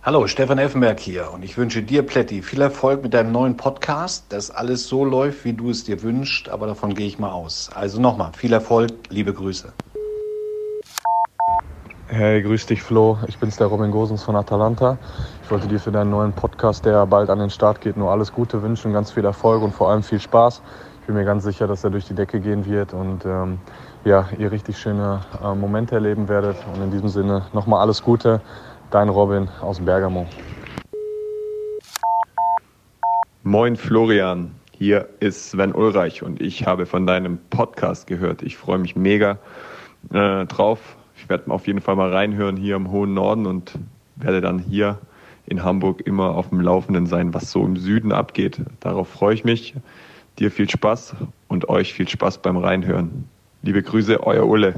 Hallo, Stefan Effenberg hier und ich wünsche dir, Pletti, viel Erfolg mit deinem neuen Podcast, dass alles so läuft, wie du es dir wünschst, aber davon gehe ich mal aus. Also nochmal, viel Erfolg, liebe Grüße. Hey, grüß dich Flo, ich bin's der Robin Gosens von Atalanta. Ich wollte dir für deinen neuen Podcast, der bald an den Start geht, nur alles Gute wünschen, ganz viel Erfolg und vor allem viel Spaß. Ich bin mir ganz sicher, dass er durch die Decke gehen wird und ähm, ja, ihr richtig schöne äh, Momente erleben werdet. Und in diesem Sinne nochmal alles Gute. Dein Robin aus Bergamo. Moin Florian, hier ist Sven Ulreich und ich habe von deinem Podcast gehört. Ich freue mich mega äh, drauf. Ich werde auf jeden Fall mal reinhören hier im hohen Norden und werde dann hier in Hamburg immer auf dem Laufenden sein, was so im Süden abgeht. Darauf freue ich mich. Dir viel Spaß und euch viel Spaß beim Reinhören. Liebe Grüße, euer Ulle.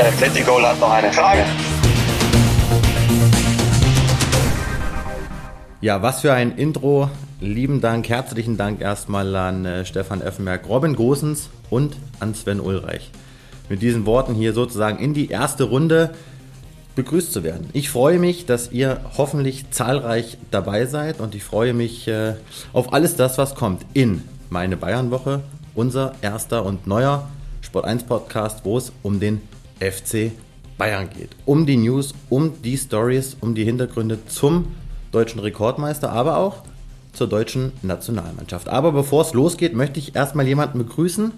Der Atletico hat noch eine Frage. Ja, was für ein Intro. Lieben Dank, herzlichen Dank erstmal an äh, Stefan Effenberg, Robin Gosens und an Sven Ulreich. Mit diesen Worten hier sozusagen in die erste Runde begrüßt zu werden. Ich freue mich, dass ihr hoffentlich zahlreich dabei seid und ich freue mich äh, auf alles das, was kommt in meine Bayernwoche, unser erster und neuer Sport 1 Podcast, wo es um den FC Bayern geht. Um die News, um die Stories, um die Hintergründe zum deutschen Rekordmeister, aber auch zur deutschen Nationalmannschaft. Aber bevor es losgeht, möchte ich erstmal jemanden begrüßen,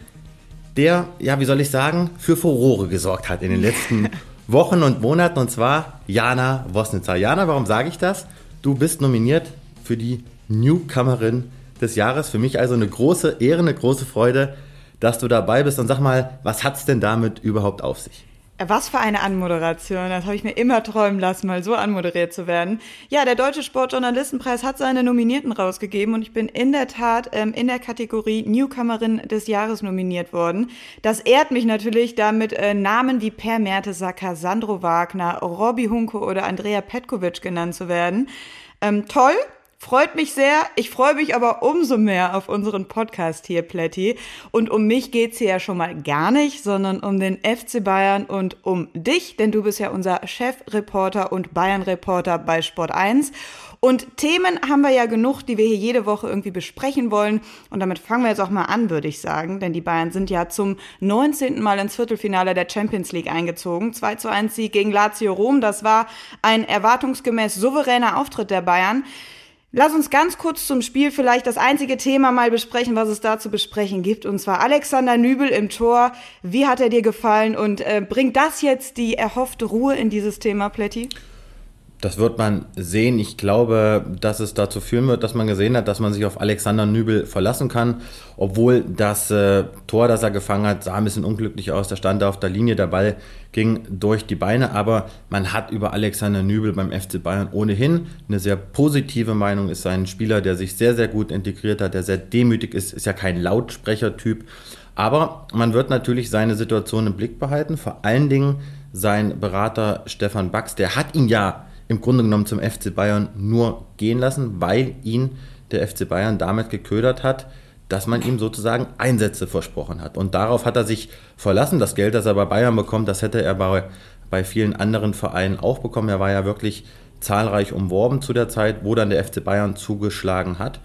der, ja, wie soll ich sagen, für Furore gesorgt hat in den letzten Wochen und Monaten, und zwar Jana Wosnitzer. Jana, warum sage ich das? Du bist nominiert für die Newcomerin des Jahres. Für mich also eine große Ehre, eine große Freude, dass du dabei bist. Und sag mal, was hat es denn damit überhaupt auf sich? Was für eine Anmoderation. Das habe ich mir immer träumen lassen, mal so anmoderiert zu werden. Ja, der Deutsche Sportjournalistenpreis hat seine Nominierten rausgegeben und ich bin in der Tat ähm, in der Kategorie Newcomerin des Jahres nominiert worden. Das ehrt mich natürlich, damit äh, Namen wie Per Mertesacker, Sandro Wagner, Robbie Hunke oder Andrea Petkovic genannt zu werden. Ähm, toll, Freut mich sehr. Ich freue mich aber umso mehr auf unseren Podcast hier, Plätti. Und um mich geht's hier ja schon mal gar nicht, sondern um den FC Bayern und um dich, denn du bist ja unser Chefreporter und Bayern-Reporter bei Sport 1. Und Themen haben wir ja genug, die wir hier jede Woche irgendwie besprechen wollen. Und damit fangen wir jetzt auch mal an, würde ich sagen. Denn die Bayern sind ja zum 19. Mal ins Viertelfinale der Champions League eingezogen. 2 zu 1 Sieg gegen Lazio Rom. Das war ein erwartungsgemäß souveräner Auftritt der Bayern. Lass uns ganz kurz zum Spiel vielleicht das einzige Thema mal besprechen, was es da zu besprechen gibt. Und zwar Alexander Nübel im Tor. Wie hat er dir gefallen und äh, bringt das jetzt die erhoffte Ruhe in dieses Thema, Pletti? Das wird man sehen. Ich glaube, dass es dazu führen wird, dass man gesehen hat, dass man sich auf Alexander Nübel verlassen kann. Obwohl das äh, Tor, das er gefangen hat, sah ein bisschen unglücklich aus. Da stand er auf der Linie, der Ball ging durch die Beine. Aber man hat über Alexander Nübel beim FC Bayern ohnehin eine sehr positive Meinung. Ist ein Spieler, der sich sehr, sehr gut integriert hat, der sehr demütig ist. Ist ja kein Lautsprechertyp. Aber man wird natürlich seine Situation im Blick behalten. Vor allen Dingen sein Berater Stefan Bax, der hat ihn ja im Grunde genommen zum FC Bayern nur gehen lassen, weil ihn der FC Bayern damit geködert hat, dass man ihm sozusagen Einsätze versprochen hat. Und darauf hat er sich verlassen. Das Geld, das er bei Bayern bekommt, das hätte er bei, bei vielen anderen Vereinen auch bekommen. Er war ja wirklich zahlreich umworben zu der Zeit, wo dann der FC Bayern zugeschlagen hat.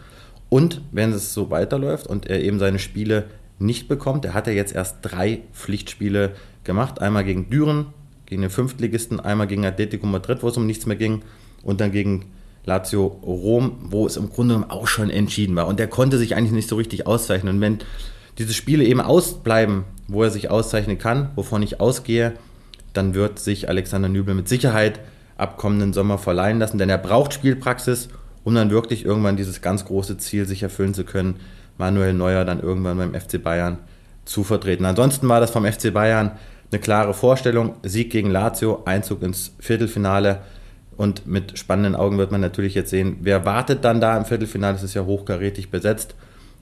Und wenn es so weiterläuft und er eben seine Spiele nicht bekommt, er hat ja jetzt erst drei Pflichtspiele gemacht. Einmal gegen Düren, gegen den Fünftligisten, einmal gegen Atletico Madrid, wo es um nichts mehr ging, und dann gegen Lazio Rom, wo es im Grunde genommen auch schon entschieden war. Und der konnte sich eigentlich nicht so richtig auszeichnen. Und wenn diese Spiele eben ausbleiben, wo er sich auszeichnen kann, wovon ich ausgehe, dann wird sich Alexander Nübel mit Sicherheit ab kommenden Sommer verleihen lassen, denn er braucht Spielpraxis, um dann wirklich irgendwann dieses ganz große Ziel sich erfüllen zu können, Manuel Neuer dann irgendwann beim FC Bayern zu vertreten. Ansonsten war das vom FC Bayern eine klare Vorstellung. Sieg gegen Lazio, Einzug ins Viertelfinale. Und mit spannenden Augen wird man natürlich jetzt sehen, wer wartet dann da im Viertelfinale. Es ist ja hochkarätig besetzt.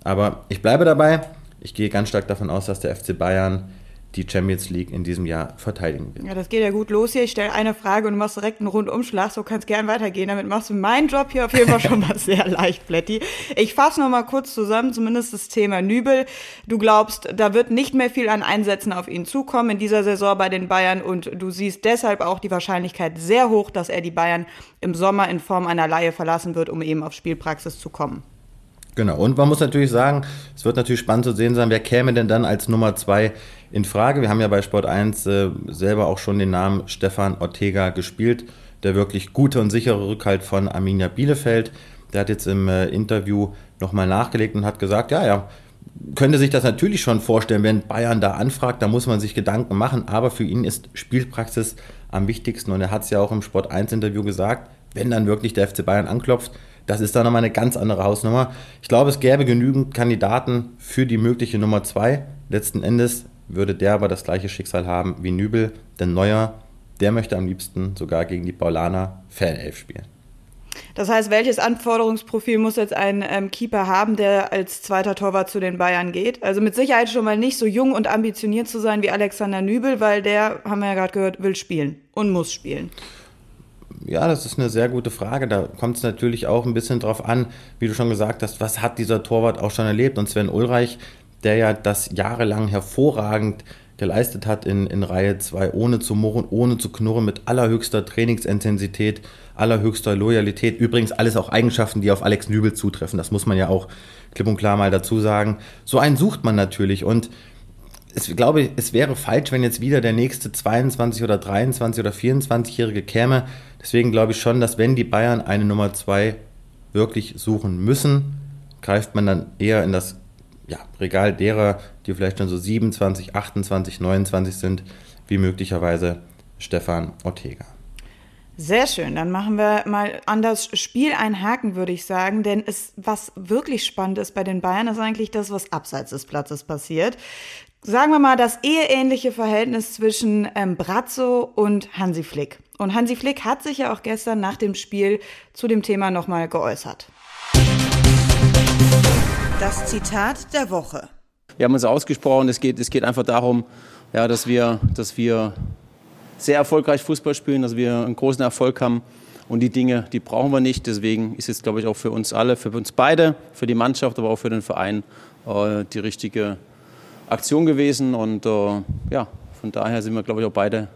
Aber ich bleibe dabei. Ich gehe ganz stark davon aus, dass der FC Bayern die Champions League in diesem Jahr verteidigen wird. Ja, das geht ja gut los hier. Ich stelle eine Frage und du machst direkt einen Rundumschlag. So kannst gern weitergehen. Damit machst du meinen Job hier auf jeden Fall schon mal sehr leicht, Plätti. Ich fasse noch mal kurz zusammen, zumindest das Thema Nübel. Du glaubst, da wird nicht mehr viel an Einsätzen auf ihn zukommen in dieser Saison bei den Bayern und du siehst deshalb auch die Wahrscheinlichkeit sehr hoch, dass er die Bayern im Sommer in Form einer Laie verlassen wird, um eben auf Spielpraxis zu kommen. Genau, und man muss natürlich sagen, es wird natürlich spannend zu sehen sein, wer käme denn dann als Nummer zwei in Frage. Wir haben ja bei Sport 1 äh, selber auch schon den Namen Stefan Ortega gespielt, der wirklich gute und sichere Rückhalt von Arminia Bielefeld. Der hat jetzt im äh, Interview nochmal nachgelegt und hat gesagt, ja, ja, könnte sich das natürlich schon vorstellen, wenn Bayern da anfragt, da muss man sich Gedanken machen, aber für ihn ist Spielpraxis am wichtigsten und er hat es ja auch im Sport 1 Interview gesagt, wenn dann wirklich der FC Bayern anklopft, das ist dann nochmal eine ganz andere Hausnummer. Ich glaube, es gäbe genügend Kandidaten für die mögliche Nummer zwei. Letzten Endes würde der aber das gleiche Schicksal haben wie Nübel, denn Neuer, der möchte am liebsten sogar gegen die Paulaner Fanelf spielen. Das heißt, welches Anforderungsprofil muss jetzt ein ähm, Keeper haben, der als zweiter Torwart zu den Bayern geht? Also mit Sicherheit schon mal nicht so jung und ambitioniert zu sein wie Alexander Nübel, weil der, haben wir ja gerade gehört, will spielen und muss spielen. Ja, das ist eine sehr gute Frage. Da kommt es natürlich auch ein bisschen drauf an, wie du schon gesagt hast, was hat dieser Torwart auch schon erlebt? Und Sven Ulreich, der ja das jahrelang hervorragend geleistet hat in, in Reihe 2, ohne zu murren, ohne zu knurren, mit allerhöchster Trainingsintensität, allerhöchster Loyalität. Übrigens alles auch Eigenschaften, die auf Alex Nübel zutreffen. Das muss man ja auch klipp und klar mal dazu sagen. So einen sucht man natürlich und ich glaube, es wäre falsch, wenn jetzt wieder der nächste 22 oder 23 oder 24-Jährige käme. Deswegen glaube ich schon, dass wenn die Bayern eine Nummer 2 wirklich suchen müssen, greift man dann eher in das ja, Regal derer, die vielleicht schon so 27, 28, 29 sind, wie möglicherweise Stefan Ortega. Sehr schön, dann machen wir mal an das Spiel einen Haken, würde ich sagen, denn es, was wirklich spannend ist bei den Bayern, ist eigentlich das, was abseits des Platzes passiert sagen wir mal, das eheähnliche Verhältnis zwischen ähm, Brazzo und Hansi Flick. Und Hansi Flick hat sich ja auch gestern nach dem Spiel zu dem Thema nochmal geäußert. Das Zitat der Woche. Wir haben uns ausgesprochen, es geht, es geht einfach darum, ja, dass, wir, dass wir sehr erfolgreich Fußball spielen, dass wir einen großen Erfolg haben. Und die Dinge, die brauchen wir nicht. Deswegen ist es, glaube ich, auch für uns alle, für uns beide, für die Mannschaft, aber auch für den Verein äh, die richtige Aktion gewesen und äh, ja, von daher sind wir, glaube ich, auch beide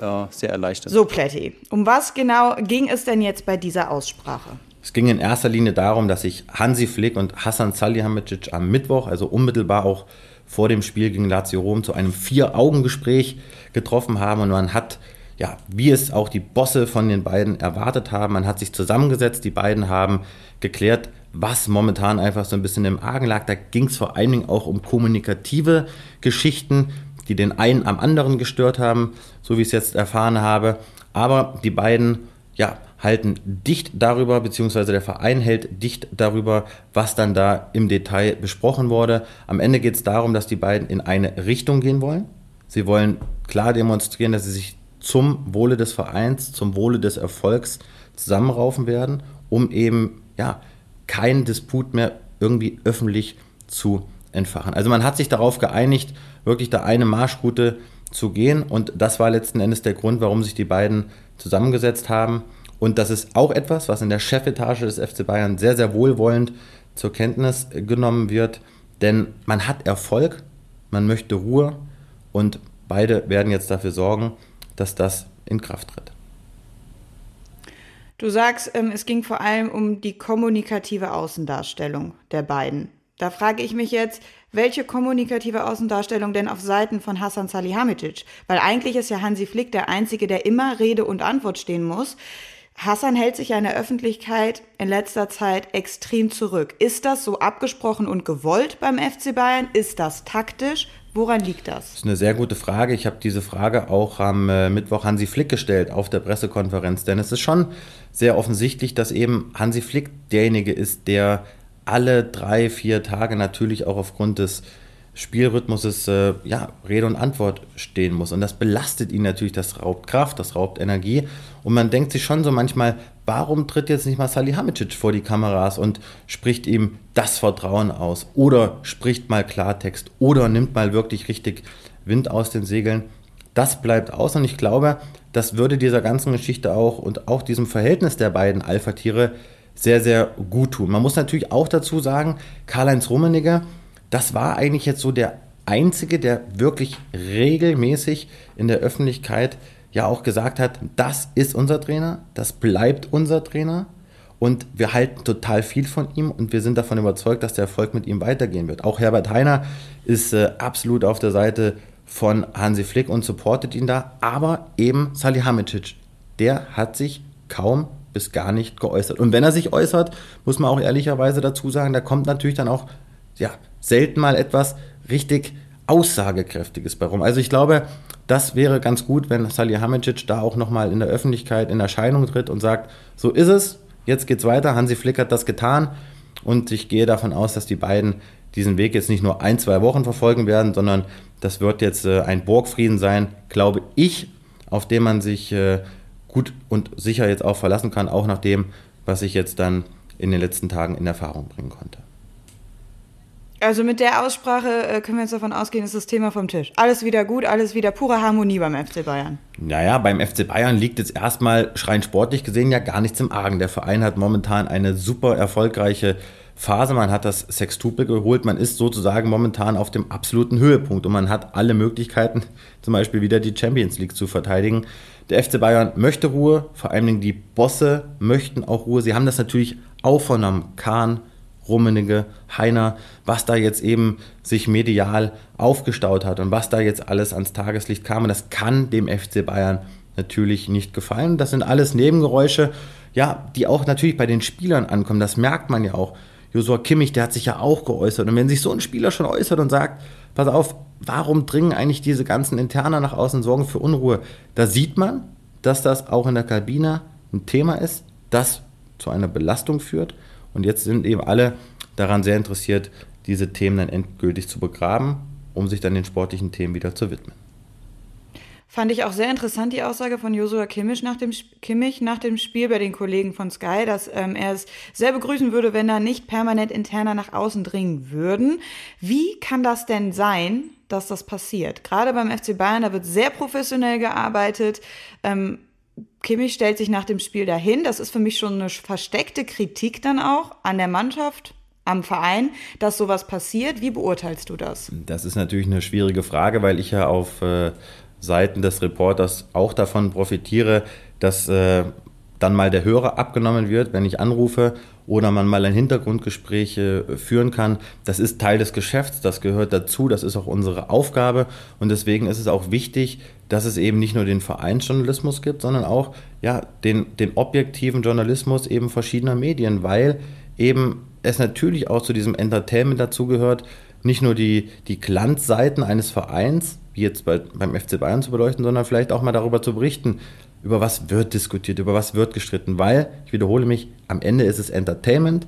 äh, sehr erleichtert. So, Plätti, um was genau ging es denn jetzt bei dieser Aussprache? Es ging in erster Linie darum, dass sich Hansi Flick und Hassan Salihamidzic am Mittwoch, also unmittelbar auch vor dem Spiel gegen Lazio Rom, zu einem Vier-Augen-Gespräch getroffen haben und man hat ja, wie es auch die Bosse von den beiden erwartet haben. Man hat sich zusammengesetzt, die beiden haben geklärt, was momentan einfach so ein bisschen im Argen lag. Da ging es vor allen Dingen auch um kommunikative Geschichten, die den einen am anderen gestört haben, so wie ich es jetzt erfahren habe. Aber die beiden ja, halten dicht darüber, beziehungsweise der Verein hält dicht darüber, was dann da im Detail besprochen wurde. Am Ende geht es darum, dass die beiden in eine Richtung gehen wollen. Sie wollen klar demonstrieren, dass sie sich zum Wohle des Vereins, zum Wohle des Erfolgs zusammenraufen werden, um eben ja, keinen Disput mehr irgendwie öffentlich zu entfachen. Also man hat sich darauf geeinigt, wirklich da eine Marschroute zu gehen und das war letzten Endes der Grund, warum sich die beiden zusammengesetzt haben. Und das ist auch etwas, was in der Chefetage des FC Bayern sehr, sehr wohlwollend zur Kenntnis genommen wird, denn man hat Erfolg, man möchte Ruhe und beide werden jetzt dafür sorgen, dass das in Kraft tritt. Du sagst, ähm, es ging vor allem um die kommunikative Außendarstellung der beiden. Da frage ich mich jetzt, welche kommunikative Außendarstellung denn auf Seiten von Hassan Salihamidzic? Weil eigentlich ist ja Hansi Flick der Einzige, der immer Rede und Antwort stehen muss. Hassan hält sich ja in der Öffentlichkeit in letzter Zeit extrem zurück. Ist das so abgesprochen und gewollt beim FC Bayern? Ist das taktisch? Woran liegt das? Das ist eine sehr gute Frage. Ich habe diese Frage auch am äh, Mittwoch Hansi Flick gestellt auf der Pressekonferenz. Denn es ist schon sehr offensichtlich, dass eben Hansi Flick derjenige ist, der alle drei, vier Tage natürlich auch aufgrund des Spielrhythmus äh, ja, Rede und Antwort stehen muss. Und das belastet ihn natürlich, das raubt Kraft, das raubt Energie. Und man denkt sich schon so manchmal, warum tritt jetzt nicht mal Salihamidzic vor die Kameras und spricht ihm das Vertrauen aus? Oder spricht mal Klartext oder nimmt mal wirklich richtig Wind aus den Segeln? Das bleibt aus und ich glaube, das würde dieser ganzen Geschichte auch und auch diesem Verhältnis der beiden Alpha-Tiere sehr, sehr gut tun. Man muss natürlich auch dazu sagen, Karl-Heinz Rummenigge, das war eigentlich jetzt so der Einzige, der wirklich regelmäßig in der Öffentlichkeit ja auch gesagt hat, das ist unser Trainer, das bleibt unser Trainer und wir halten total viel von ihm und wir sind davon überzeugt, dass der Erfolg mit ihm weitergehen wird. Auch Herbert Heiner ist äh, absolut auf der Seite von Hansi Flick und supportet ihn da, aber eben Salihamidzic, der hat sich kaum bis gar nicht geäußert. Und wenn er sich äußert, muss man auch ehrlicherweise dazu sagen, da kommt natürlich dann auch ja, selten mal etwas richtig Aussagekräftiges bei rum. Also ich glaube, das wäre ganz gut, wenn Salihamidzic da auch nochmal in der Öffentlichkeit in Erscheinung tritt und sagt, so ist es, jetzt geht's weiter, Hansi Flick hat das getan und ich gehe davon aus, dass die beiden diesen Weg jetzt nicht nur ein, zwei Wochen verfolgen werden, sondern das wird jetzt äh, ein Burgfrieden sein, glaube ich, auf den man sich äh, gut und sicher jetzt auch verlassen kann, auch nach dem, was ich jetzt dann in den letzten Tagen in Erfahrung bringen konnte. Also mit der Aussprache äh, können wir jetzt davon ausgehen, ist das Thema vom Tisch. Alles wieder gut, alles wieder pure Harmonie beim FC Bayern. Naja, beim FC Bayern liegt jetzt erstmal schrein sportlich gesehen ja gar nichts im Argen. Der Verein hat momentan eine super erfolgreiche Phase. Man hat das Sextuple geholt. Man ist sozusagen momentan auf dem absoluten Höhepunkt und man hat alle Möglichkeiten, zum Beispiel wieder die Champions League zu verteidigen. Der FC Bayern möchte Ruhe, vor allem die Bosse möchten auch Ruhe. Sie haben das natürlich auch vernommen. Kahn, Rummenigge, Heiner, was da jetzt eben sich medial aufgestaut hat und was da jetzt alles ans Tageslicht kam. Und das kann dem FC Bayern natürlich nicht gefallen. Das sind alles Nebengeräusche, ja, die auch natürlich bei den Spielern ankommen. Das merkt man ja auch. Josua Kimmich, der hat sich ja auch geäußert. Und wenn sich so ein Spieler schon äußert und sagt, pass auf, warum dringen eigentlich diese ganzen Interner nach außen, sorgen für Unruhe? Da sieht man, dass das auch in der Kabine ein Thema ist, das zu einer Belastung führt. Und jetzt sind eben alle daran sehr interessiert, diese Themen dann endgültig zu begraben, um sich dann den sportlichen Themen wieder zu widmen. Fand ich auch sehr interessant die Aussage von Josua Kimmich nach dem, Kimmich nach dem Spiel bei den Kollegen von Sky, dass ähm, er es sehr begrüßen würde, wenn da nicht permanent interner nach außen dringen würden. Wie kann das denn sein, dass das passiert? Gerade beim FC Bayern, da wird sehr professionell gearbeitet. Ähm, Kimmich stellt sich nach dem Spiel dahin. Das ist für mich schon eine versteckte Kritik dann auch an der Mannschaft, am Verein, dass sowas passiert. Wie beurteilst du das? Das ist natürlich eine schwierige Frage, weil ich ja auf äh, Seiten des Reporters auch davon profitiere, dass äh, dann mal der Hörer abgenommen wird, wenn ich anrufe oder man mal ein Hintergrundgespräch äh, führen kann. Das ist Teil des Geschäfts, das gehört dazu, das ist auch unsere Aufgabe und deswegen ist es auch wichtig, dass es eben nicht nur den Vereinsjournalismus gibt, sondern auch ja, den, den objektiven Journalismus eben verschiedener Medien, weil eben es natürlich auch zu diesem Entertainment dazugehört, nicht nur die, die Glanzseiten eines Vereins, wie jetzt bei, beim FC Bayern zu beleuchten, sondern vielleicht auch mal darüber zu berichten, über was wird diskutiert, über was wird gestritten, weil, ich wiederhole mich, am Ende ist es Entertainment,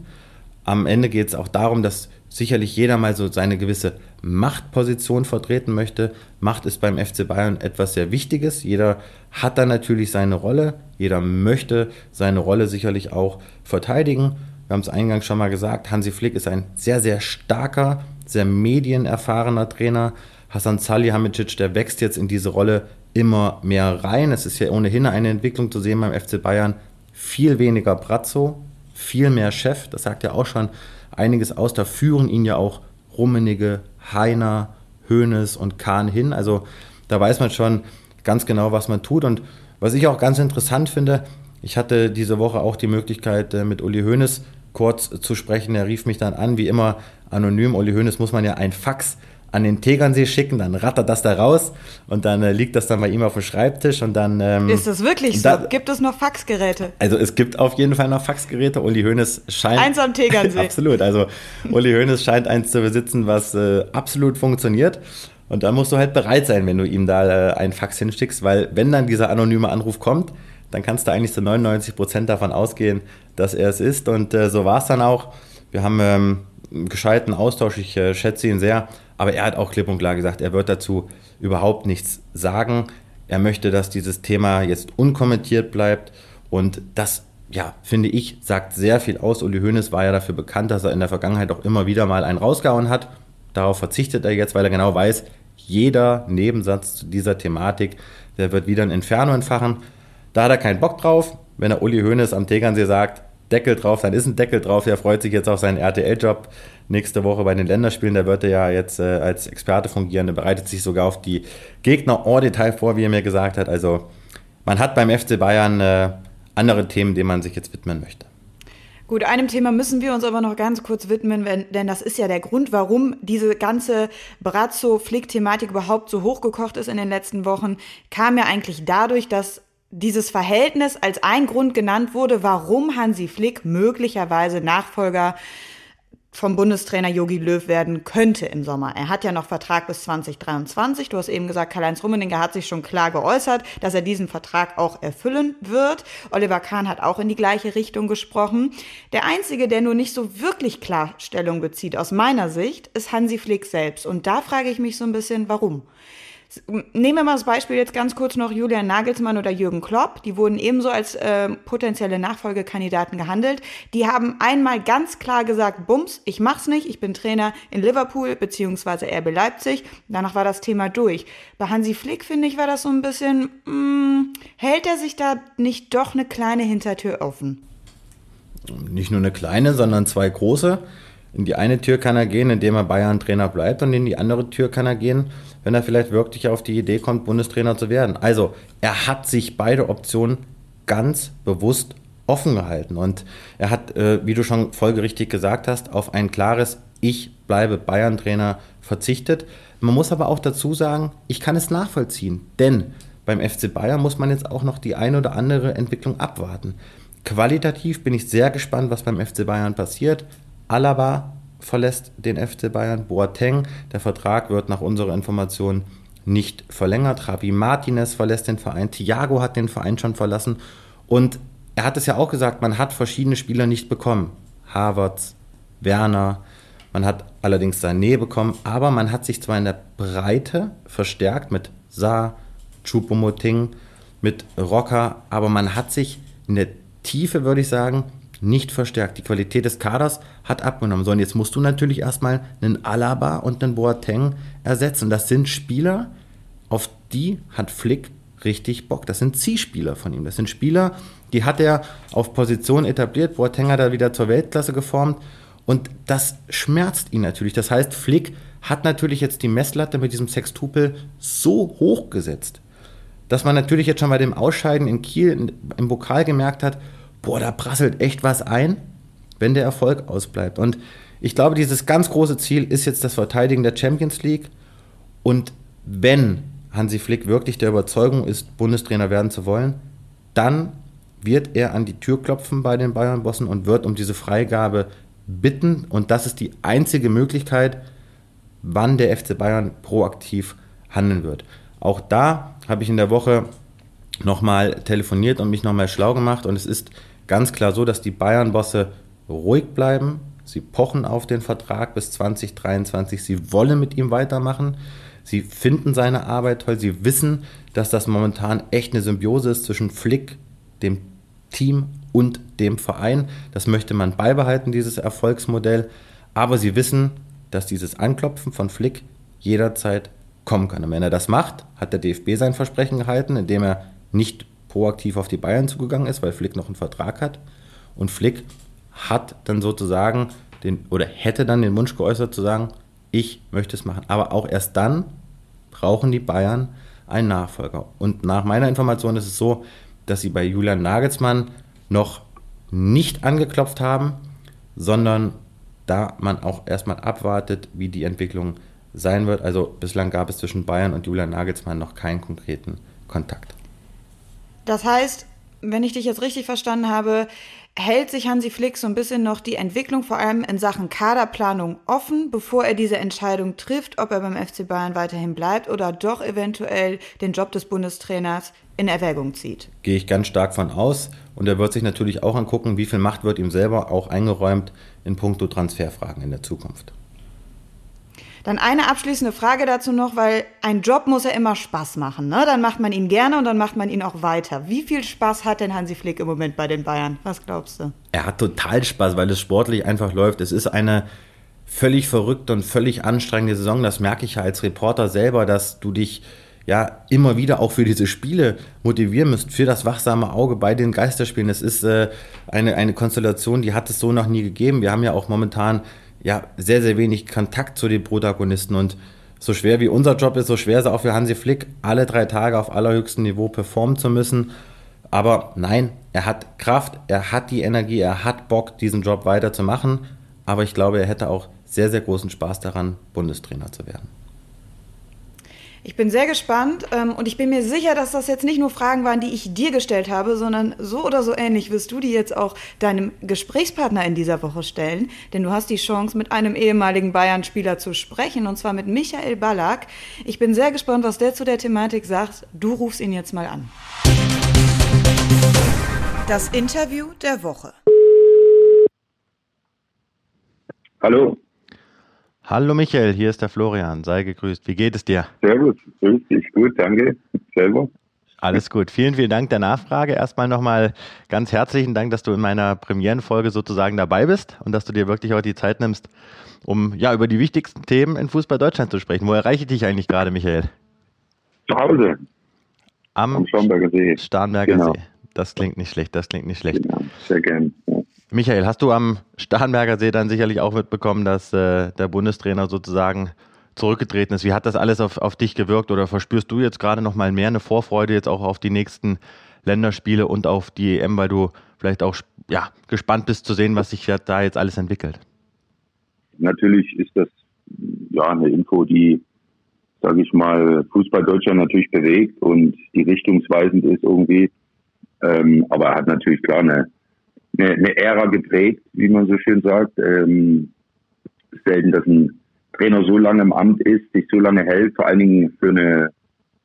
am Ende geht es auch darum, dass sicherlich jeder mal so seine gewisse Machtposition vertreten möchte. Macht ist beim FC Bayern etwas sehr Wichtiges. Jeder hat da natürlich seine Rolle. Jeder möchte seine Rolle sicherlich auch verteidigen. Wir haben es eingangs schon mal gesagt, Hansi Flick ist ein sehr, sehr starker, sehr medienerfahrener Trainer. Hassan Salihamidzic, der wächst jetzt in diese Rolle immer mehr rein. Es ist ja ohnehin eine Entwicklung zu sehen beim FC Bayern. Viel weniger Brazzo, viel mehr Chef. Das sagt ja auch schon einiges aus. Da führen ihn ja auch Rummenige, Heiner, Hoeneß und Kahn hin. Also da weiß man schon ganz genau, was man tut. Und was ich auch ganz interessant finde, ich hatte diese Woche auch die Möglichkeit, äh, mit Uli Hoeneß kurz zu sprechen. Er rief mich dann an, wie immer anonym. Uli Hoeneß muss man ja ein Fax an den Tegernsee schicken, dann rattert das da raus und dann äh, liegt das dann bei ihm auf dem Schreibtisch und dann. Ähm, ist das wirklich so? gibt es noch Faxgeräte? Also es gibt auf jeden Fall noch Faxgeräte. Uli Hoeneß scheint. Eins am Tegernsee. absolut. Also Uli Hoeneß scheint eins zu besitzen, was äh, absolut funktioniert. Und da musst du halt bereit sein, wenn du ihm da äh, einen Fax hinschickst, weil wenn dann dieser anonyme Anruf kommt, dann kannst du eigentlich zu 99 Prozent davon ausgehen, dass er es ist. Und äh, so war es dann auch. Wir haben ähm, gescheiten Austausch, ich äh, schätze ihn sehr, aber er hat auch klipp und klar gesagt, er wird dazu überhaupt nichts sagen. Er möchte, dass dieses Thema jetzt unkommentiert bleibt und das ja, finde ich, sagt sehr viel aus. Uli Hoeneß war ja dafür bekannt, dass er in der Vergangenheit auch immer wieder mal einen rausgehauen hat. Darauf verzichtet er jetzt, weil er genau weiß, jeder Nebensatz zu dieser Thematik, der wird wieder ein Inferno entfachen. Da hat er keinen Bock drauf. Wenn er Uli Hoeneß am Tegernsee sagt, Deckel drauf, dann ist ein Deckel drauf. Er freut sich jetzt auf seinen RTL-Job nächste Woche bei den Länderspielen. Da wird er ja jetzt äh, als Experte fungieren. Er bereitet sich sogar auf die Gegner en Detail vor, wie er mir gesagt hat. Also man hat beim FC Bayern äh, andere Themen, denen man sich jetzt widmen möchte. Gut, einem Thema müssen wir uns aber noch ganz kurz widmen, wenn, denn das ist ja der Grund, warum diese ganze Brazzo-Flick-Thematik überhaupt so hochgekocht ist in den letzten Wochen, kam ja eigentlich dadurch, dass dieses Verhältnis als ein Grund genannt wurde, warum Hansi Flick möglicherweise Nachfolger vom Bundestrainer Jogi Löw werden könnte im Sommer. Er hat ja noch Vertrag bis 2023. Du hast eben gesagt, Karl-Heinz Rummenigge hat sich schon klar geäußert, dass er diesen Vertrag auch erfüllen wird. Oliver Kahn hat auch in die gleiche Richtung gesprochen. Der Einzige, der nur nicht so wirklich Klarstellung bezieht, aus meiner Sicht, ist Hansi Flick selbst. Und da frage ich mich so ein bisschen, warum? Nehmen wir mal das Beispiel jetzt ganz kurz noch Julian Nagelsmann oder Jürgen Klopp. Die wurden ebenso als äh, potenzielle Nachfolgekandidaten gehandelt. Die haben einmal ganz klar gesagt, Bums, ich mach's nicht, ich bin Trainer in Liverpool bzw. RB Leipzig. Danach war das Thema durch. Bei Hansi Flick, finde ich, war das so ein bisschen, mh, hm, hält er sich da nicht doch eine kleine Hintertür offen? Nicht nur eine kleine, sondern zwei große. In die eine Tür kann er gehen, indem er Bayern-Trainer bleibt, und in die andere Tür kann er gehen, wenn er vielleicht wirklich auf die Idee kommt, Bundestrainer zu werden. Also, er hat sich beide Optionen ganz bewusst offen gehalten. Und er hat, äh, wie du schon folgerichtig gesagt hast, auf ein klares Ich bleibe Bayern-Trainer verzichtet. Man muss aber auch dazu sagen, ich kann es nachvollziehen, denn beim FC Bayern muss man jetzt auch noch die eine oder andere Entwicklung abwarten. Qualitativ bin ich sehr gespannt, was beim FC Bayern passiert. Alaba verlässt den FC Bayern, Boateng, der Vertrag wird nach unserer Information nicht verlängert. Javi Martinez verlässt den Verein, Thiago hat den Verein schon verlassen. Und er hat es ja auch gesagt, man hat verschiedene Spieler nicht bekommen. Havertz, Werner, man hat allerdings Sané bekommen, aber man hat sich zwar in der Breite verstärkt mit Saar, Choupo-Moting, mit Rocker, aber man hat sich in der Tiefe, würde ich sagen, nicht verstärkt. Die Qualität des Kaders hat abgenommen. So, und jetzt musst du natürlich erstmal einen Alaba und einen Boateng ersetzen. Das sind Spieler, auf die hat Flick richtig Bock. Das sind Zielspieler von ihm. Das sind Spieler, die hat er auf Position etabliert. Boateng hat er wieder zur Weltklasse geformt. Und das schmerzt ihn natürlich. Das heißt, Flick hat natürlich jetzt die Messlatte mit diesem Sextupel so hoch gesetzt, dass man natürlich jetzt schon bei dem Ausscheiden in Kiel im Pokal gemerkt hat, boah, da prasselt echt was ein, wenn der Erfolg ausbleibt. Und ich glaube, dieses ganz große Ziel ist jetzt das Verteidigen der Champions League. Und wenn Hansi Flick wirklich der Überzeugung ist, Bundestrainer werden zu wollen, dann wird er an die Tür klopfen bei den Bayern-Bossen und wird um diese Freigabe bitten. Und das ist die einzige Möglichkeit, wann der FC Bayern proaktiv handeln wird. Auch da habe ich in der Woche nochmal telefoniert und mich nochmal schlau gemacht. Und es ist ganz klar so, dass die Bayern-Bosse ruhig bleiben. Sie pochen auf den Vertrag bis 2023. Sie wollen mit ihm weitermachen. Sie finden seine Arbeit toll. Sie wissen, dass das momentan echt eine Symbiose ist zwischen Flick, dem Team und dem Verein. Das möchte man beibehalten, dieses Erfolgsmodell. Aber sie wissen, dass dieses Anklopfen von Flick jederzeit kommen kann. Und wenn er das macht, hat der DFB sein Versprechen gehalten, indem er nicht proaktiv auf die Bayern zugegangen ist, weil Flick noch einen Vertrag hat. Und Flick hat dann sozusagen den, oder hätte dann den Wunsch geäußert zu sagen, ich möchte es machen. Aber auch erst dann brauchen die Bayern einen Nachfolger. Und nach meiner Information ist es so, dass sie bei Julian Nagelsmann noch nicht angeklopft haben, sondern da man auch erstmal abwartet, wie die Entwicklung sein wird. Also bislang gab es zwischen Bayern und Julian Nagelsmann noch keinen konkreten Kontakt. Das heißt, wenn ich dich jetzt richtig verstanden habe, hält sich Hansi Flick so ein bisschen noch die Entwicklung vor allem in Sachen Kaderplanung offen, bevor er diese Entscheidung trifft, ob er beim FC Bayern weiterhin bleibt oder doch eventuell den Job des Bundestrainers in Erwägung zieht. Gehe ich ganz stark von aus. Und er wird sich natürlich auch angucken, wie viel Macht wird ihm selber auch eingeräumt in puncto Transferfragen in der Zukunft. Dann eine abschließende Frage dazu noch, weil ein Job muss ja immer Spaß machen. Ne? Dann macht man ihn gerne und dann macht man ihn auch weiter. Wie viel Spaß hat denn Hansi Flick im Moment bei den Bayern? Was glaubst du? Er hat total Spaß, weil es sportlich einfach läuft. Es ist eine völlig verrückte und völlig anstrengende Saison. Das merke ich ja als Reporter selber, dass du dich ja immer wieder auch für diese Spiele motivieren müsst, für das wachsame Auge bei den Geisterspielen. Es ist äh, eine, eine Konstellation, die hat es so noch nie gegeben. Wir haben ja auch momentan ja, sehr, sehr wenig Kontakt zu den Protagonisten und so schwer wie unser Job ist, so schwer ist auch für Hansi Flick, alle drei Tage auf allerhöchstem Niveau performen zu müssen. Aber nein, er hat Kraft, er hat die Energie, er hat Bock, diesen Job weiterzumachen. Aber ich glaube, er hätte auch sehr, sehr großen Spaß daran, Bundestrainer zu werden. Ich bin sehr gespannt ähm, und ich bin mir sicher, dass das jetzt nicht nur Fragen waren, die ich dir gestellt habe, sondern so oder so ähnlich wirst du die jetzt auch deinem Gesprächspartner in dieser Woche stellen. Denn du hast die Chance, mit einem ehemaligen Bayern-Spieler zu sprechen und zwar mit Michael Ballack. Ich bin sehr gespannt, was der zu der Thematik sagt. Du rufst ihn jetzt mal an. Das Interview der Woche. Hallo. Hallo Michael, hier ist der Florian. Sei gegrüßt. Wie geht es dir? Servus, grüß dich. Gut, danke. Selber. Alles gut. Vielen, vielen Dank der Nachfrage. Erstmal nochmal ganz herzlichen Dank, dass du in meiner Premierenfolge sozusagen dabei bist und dass du dir wirklich auch die Zeit nimmst, um ja über die wichtigsten Themen in Fußball Deutschland zu sprechen. Wo erreiche ich dich eigentlich gerade, Michael? Zu Hause. Am, Am Starnberger See. Starnberger genau. See. Das klingt nicht schlecht, das klingt nicht schlecht. Genau, sehr gern. Ja. Michael, hast du am Starnberger See dann sicherlich auch mitbekommen, dass äh, der Bundestrainer sozusagen zurückgetreten ist? Wie hat das alles auf, auf dich gewirkt oder verspürst du jetzt gerade noch mal mehr eine Vorfreude jetzt auch auf die nächsten Länderspiele und auf die EM, weil du vielleicht auch ja, gespannt bist zu sehen, was sich da jetzt alles entwickelt? Natürlich ist das ja eine Info, die, sage ich mal, Fußball Deutschland natürlich bewegt und die richtungsweisend ist irgendwie. Ähm, aber er hat natürlich klar eine eine, eine Ära geprägt, wie man so schön sagt. Ähm, selten, dass ein Trainer so lange im Amt ist, sich so lange hält, vor allen Dingen für eine,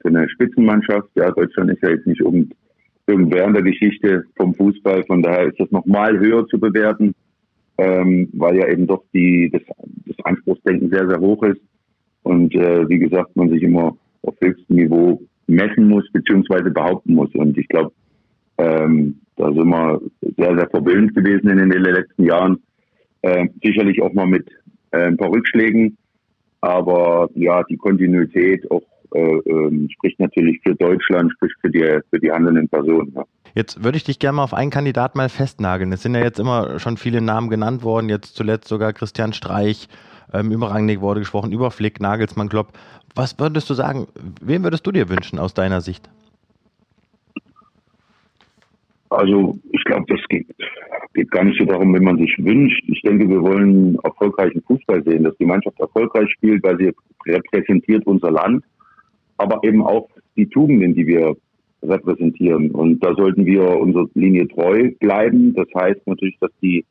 für eine Spitzenmannschaft. Ja, Deutschland ist ja jetzt nicht irgend, irgendwer in der Geschichte vom Fußball, von daher ist das nochmal höher zu bewerten, ähm, weil ja eben doch die, das, das Anspruchsdenken sehr, sehr hoch ist und äh, wie gesagt, man sich immer auf höchstem Niveau messen muss, beziehungsweise behaupten muss. Und ich glaube, ähm, da sind wir sehr, sehr verwöhnt gewesen in den letzten Jahren. Äh, sicherlich auch mal mit äh, ein paar Rückschlägen. Aber ja, die Kontinuität auch äh, ähm, spricht natürlich für Deutschland, spricht für die, für die handelnden Personen. Ja. Jetzt würde ich dich gerne mal auf einen Kandidat mal festnageln. Es sind ja jetzt immer schon viele Namen genannt worden, jetzt zuletzt sogar Christian Streich, ähm, über Rangnick wurde gesprochen, über Flick, Nagelsmann, Klopp. Was würdest du sagen, wen würdest du dir wünschen aus deiner Sicht? Also ich glaube, das geht, geht gar nicht so darum, wenn man sich wünscht. Ich denke, wir wollen erfolgreichen Fußball sehen, dass die Mannschaft erfolgreich spielt, weil sie repräsentiert unser Land, aber eben auch die Tugenden, die wir repräsentieren. Und da sollten wir unserer Linie treu bleiben. Das heißt natürlich, dass die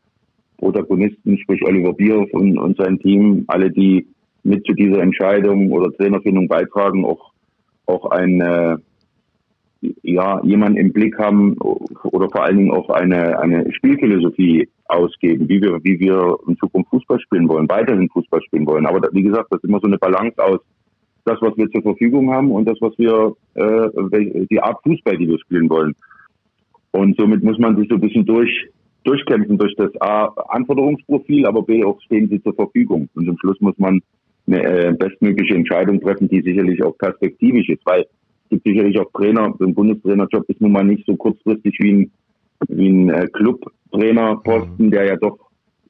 Protagonisten, sprich Oliver Bierhoff und, und sein Team, alle, die mit zu dieser Entscheidung oder Trainerfindung beitragen, auch, auch ein, äh, ja, jemanden im Blick haben oder vor allen Dingen auch eine, eine Spielphilosophie ausgeben, wie wir, wie wir in Zukunft Fußball spielen wollen, weiterhin Fußball spielen wollen. Aber wie gesagt, das ist immer so eine Balance aus das, was wir zur Verfügung haben und das, was wir, äh, die Art Fußball, die wir spielen wollen. Und somit muss man sich so ein bisschen durch, durchkämpfen durch das A, Anforderungsprofil, aber B, auch stehen sie zur Verfügung. Und zum Schluss muss man eine äh, bestmögliche Entscheidung treffen, die sicherlich auch perspektivisch ist, weil gibt sicherlich auch Trainer. So ein Bundestrainerjob ist nun mal nicht so kurzfristig wie ein, wie ein äh, Clubtrainerposten, der ja doch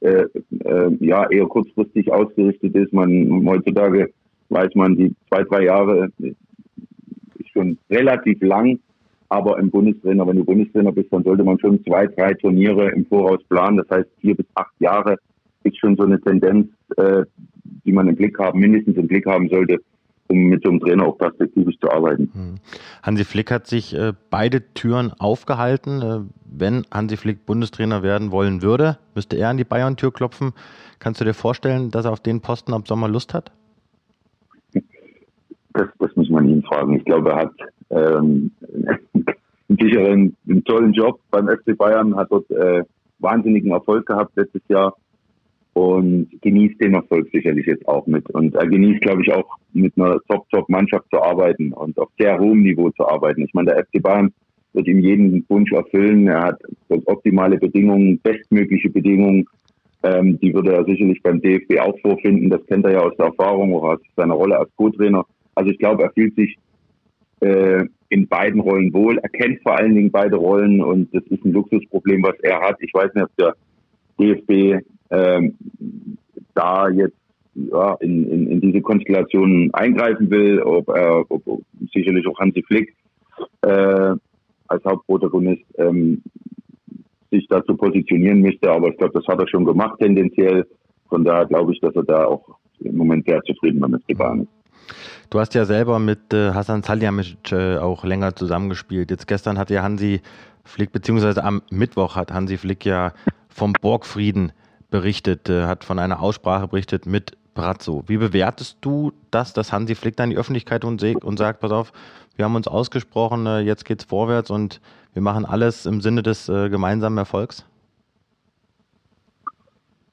äh, äh, ja eher kurzfristig ausgerichtet ist. Man heutzutage weiß man, die zwei, drei Jahre ist schon relativ lang. Aber im Bundestrainer, wenn du Bundestrainer bist, dann sollte man schon zwei, drei Turniere im Voraus planen. Das heißt, vier bis acht Jahre ist schon so eine Tendenz, äh, die die man im Blick haben, mindestens im Blick haben sollte, um mit so einem Trainer auch perspektivisch zu arbeiten. Hm. Hansi Flick hat sich äh, beide Türen aufgehalten. Äh, wenn Hansi Flick Bundestrainer werden wollen würde, müsste er an die Bayern-Tür klopfen. Kannst du dir vorstellen, dass er auf den Posten ab Sommer Lust hat? Das, das muss man ihn fragen. Ich glaube, er hat ähm, einen sicheren, einen tollen Job beim FC Bayern, hat dort äh, wahnsinnigen Erfolg gehabt letztes Jahr und genießt den Erfolg sicherlich jetzt auch mit. Und er genießt, glaube ich, auch mit einer Top-Top-Mannschaft zu arbeiten und auf sehr hohem Niveau zu arbeiten. Ich meine, der FC Bayern wird ihm jeden Wunsch erfüllen. Er hat optimale Bedingungen, bestmögliche Bedingungen. Ähm, die würde er sicherlich beim DFB auch vorfinden. Das kennt er ja aus der Erfahrung, auch aus seiner Rolle als Co-Trainer. Also ich glaube, er fühlt sich äh, in beiden Rollen wohl. Er kennt vor allen Dingen beide Rollen und das ist ein Luxusproblem, was er hat. Ich weiß nicht, ob der DFB da jetzt ja, in, in, in diese Konstellation eingreifen will, ob er ob, ob sicherlich auch Hansi Flick äh, als Hauptprotagonist ähm, sich dazu positionieren müsste, aber ich glaube, das hat er schon gemacht tendenziell. Von daher glaube ich, dass er da auch im Moment sehr zufrieden mit dem Bahn ist. Du hast ja selber mit äh, Hasan Salihamidzic äh, auch länger zusammengespielt. Jetzt gestern hat ja Hansi Flick, beziehungsweise am Mittwoch hat Hansi Flick ja vom Borgfrieden berichtet, äh, hat von einer Aussprache berichtet mit Brazzo. Wie bewertest du das, dass Hansi Flick dann in die Öffentlichkeit und, und sagt, pass auf, wir haben uns ausgesprochen, äh, jetzt geht's vorwärts und wir machen alles im Sinne des äh, gemeinsamen Erfolgs?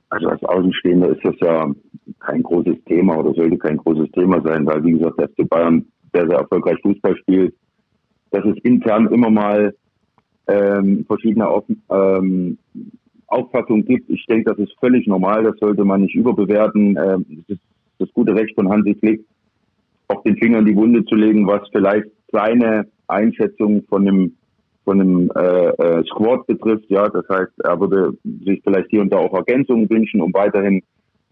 Also als Außenstehender ist das ja kein großes Thema oder sollte kein großes Thema sein, weil wie gesagt, der FC Bayern sehr, sehr erfolgreich Fußball spielt. Dass es intern immer mal ähm, verschiedene Auf, ähm, Auffassungen gibt. Ich denke, das ist völlig normal, das sollte man nicht überbewerten. Ähm, das ist das gute Recht von Hansi Flick, auch den Finger in die Wunde zu legen, was vielleicht seine Einschätzung von dem von einem äh, äh, Squad betrifft. Ja, das heißt, er würde sich vielleicht hier und da auch Ergänzungen wünschen, um weiterhin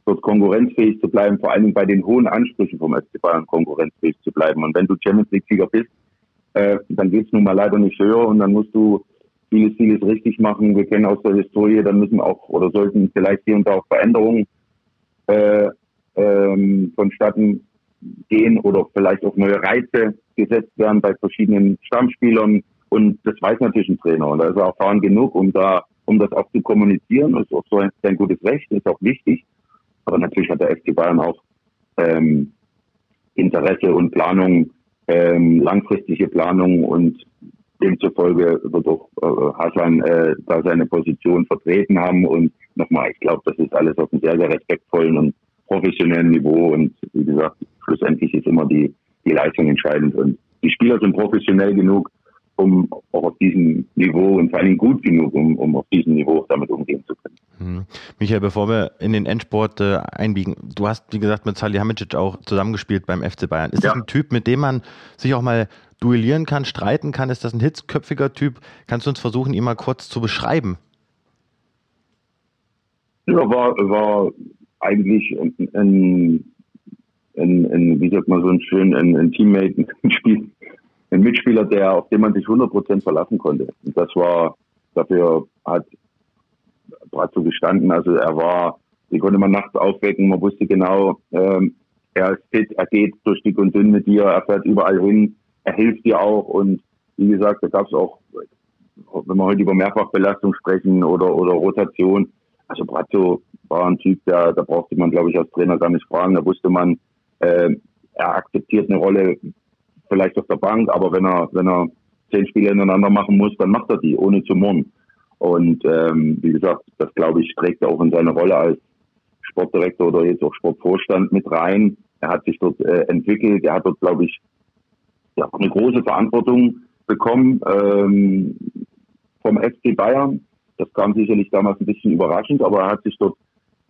dort konkurrenzfähig zu bleiben, vor Dingen bei den hohen Ansprüchen vom FC Bayern konkurrenzfähig zu bleiben. Und wenn du Champions League-Sieger bist, äh, dann geht's nun mal leider nicht höher und dann musst du vieles, vieles richtig machen. Wir kennen aus der Historie, dann müssen auch oder sollten vielleicht hier und da auch Veränderungen äh, ähm, vonstatten gehen oder vielleicht auch neue Reize gesetzt werden bei verschiedenen Stammspielern, und das weiß natürlich ein Trainer und da ist er erfahren genug, um da, um das auch zu kommunizieren. Das ist auch so ein, sein gutes Recht, ist auch wichtig. Aber natürlich hat der FC Bayern auch ähm, Interesse und Planung, ähm, langfristige Planung und demzufolge wird auch äh, Hassan äh, da seine Position vertreten haben. Und nochmal, ich glaube, das ist alles auf einem sehr, sehr respektvollen und professionellen Niveau. Und wie gesagt, schlussendlich ist immer die, die Leistung entscheidend. Und die Spieler sind professionell genug, um auch auf diesem Niveau und vor allem gut genug, um, um auf diesem Niveau damit umgehen zu können. Hm. Michael, bevor wir in den Endsport äh, einbiegen, du hast, wie gesagt, mit Salihamidzic auch zusammengespielt beim FC Bayern. Ist ja. das ein Typ, mit dem man sich auch mal duellieren kann, streiten kann? Ist das ein hitzköpfiger Typ? Kannst du uns versuchen, ihn mal kurz zu beschreiben? Ja, war, war eigentlich ein, ein, ein, ein wie sagt man so ein schön, ein, ein Teammate, ein Spiel, ein Mitspieler, der, auf den man sich 100% verlassen konnte. Und das war, dafür hat Brazzo gestanden. Also er war, die konnte man nachts aufwecken, man wusste genau, ähm, er ist fit, er geht durch dick und dünn mit dir, er fährt überall hin, er hilft dir auch und wie gesagt, da gab es auch, wenn wir heute über Mehrfachbelastung sprechen oder, oder Rotation, also Brazzo war ein Typ, der, da brauchte man, glaube ich, als Trainer gar nicht fragen, da wusste man, äh, er akzeptiert eine Rolle, vielleicht auf der Bank, aber wenn er, wenn er zehn Spiele ineinander machen muss, dann macht er die, ohne zu murren. Und ähm, wie gesagt, das glaube ich, trägt er auch in seine Rolle als Sportdirektor oder jetzt auch Sportvorstand mit rein. Er hat sich dort äh, entwickelt, er hat dort, glaube ich, ja, eine große Verantwortung bekommen ähm, vom FC Bayern. Das kam sicherlich damals ein bisschen überraschend, aber er hat sich dort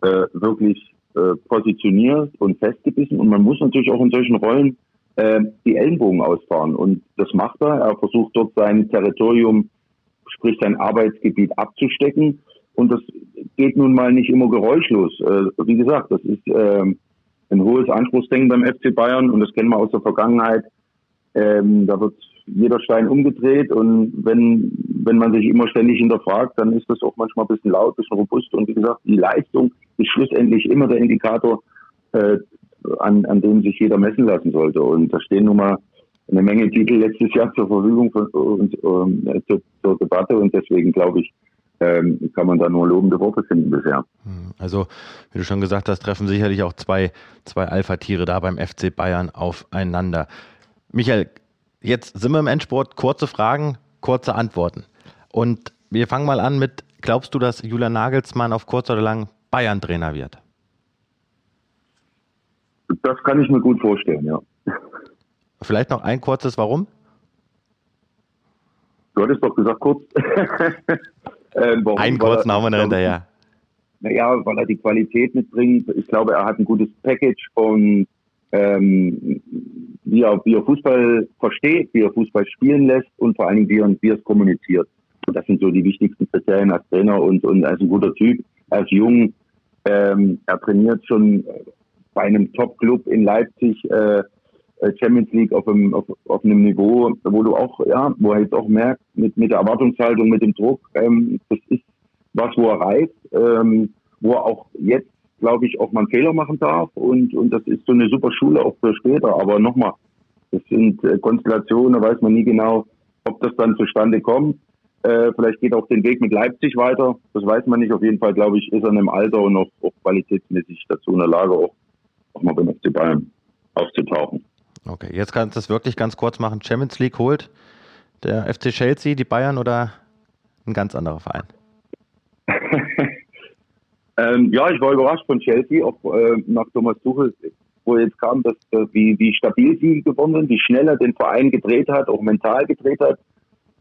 äh, wirklich äh, positioniert und festgebissen. Und man muss natürlich auch in solchen Rollen äh, die Ellenbogen ausfahren. Und das macht er. Er versucht dort sein Territorium, sprich sein Arbeitsgebiet abzustecken. Und das geht nun mal nicht immer geräuschlos. Äh, wie gesagt, das ist äh, ein hohes Anspruchsdenken beim FC Bayern und das kennen wir aus der Vergangenheit. Ähm, da wird jeder Stein umgedreht und wenn, wenn man sich immer ständig hinterfragt, dann ist das auch manchmal ein bisschen laut, ein bisschen robust und wie gesagt, die Leistung ist schlussendlich immer der Indikator äh, an, an dem sich jeder messen lassen sollte. Und da stehen nun mal eine Menge Titel letztes Jahr zur Verfügung für, und, äh, zur, zur Debatte und deswegen glaube ich, ähm, kann man da nur lobende Worte finden bisher. Hm, also, wie du schon gesagt hast, treffen sicherlich auch zwei, zwei Alpha-Tiere da beim FC Bayern aufeinander. Michael, jetzt sind wir im Endsport. Kurze Fragen, kurze Antworten. Und wir fangen mal an mit, glaubst du, dass Julian Nagelsmann auf kurz oder lang Bayern-Trainer wird? Das kann ich mir gut vorstellen, ja. Vielleicht noch ein kurzes Warum? Du hattest doch gesagt kurz. ähm, warum? Einen kurzen haben wir noch hinterher. Naja, weil er die Qualität mitbringt. Ich glaube, er hat ein gutes Package von ähm, wie, er, wie er Fußball versteht, wie er Fußball spielen lässt und vor allen Dingen, wie er, es kommuniziert. Und das sind so die wichtigsten Kriterien als Trainer und, und als ein guter Typ. Ist jung, ähm, er trainiert schon bei einem Top-Club in Leipzig, äh, äh, Champions League auf einem, auf, auf einem Niveau, wo du auch, ja, wo er jetzt auch merkt, mit, mit der Erwartungshaltung, mit dem Druck, ähm, das ist was, wo er reift, ähm, wo er auch jetzt, glaube ich, auch mal einen Fehler machen darf und, und das ist so eine super Schule auch für später. Aber nochmal, das sind äh, Konstellationen, da weiß man nie genau, ob das dann zustande kommt. Äh, vielleicht geht auch den Weg mit Leipzig weiter. Das weiß man nicht. Auf jeden Fall, glaube ich, ist er in einem Alter und auch, auch qualitätsmäßig dazu in der Lage, auch, auch mal beim FC Bayern aufzutauchen. Okay, jetzt kannst du es wirklich ganz kurz machen. Champions League holt der FC Chelsea, die Bayern oder ein ganz anderer Verein? ähm, ja, ich war überrascht von Chelsea, auch äh, nach Thomas Tuchel, wo jetzt kam, dass, äh, wie, wie stabil sie gewonnen sind, wie schnell er den Verein gedreht hat, auch mental gedreht hat.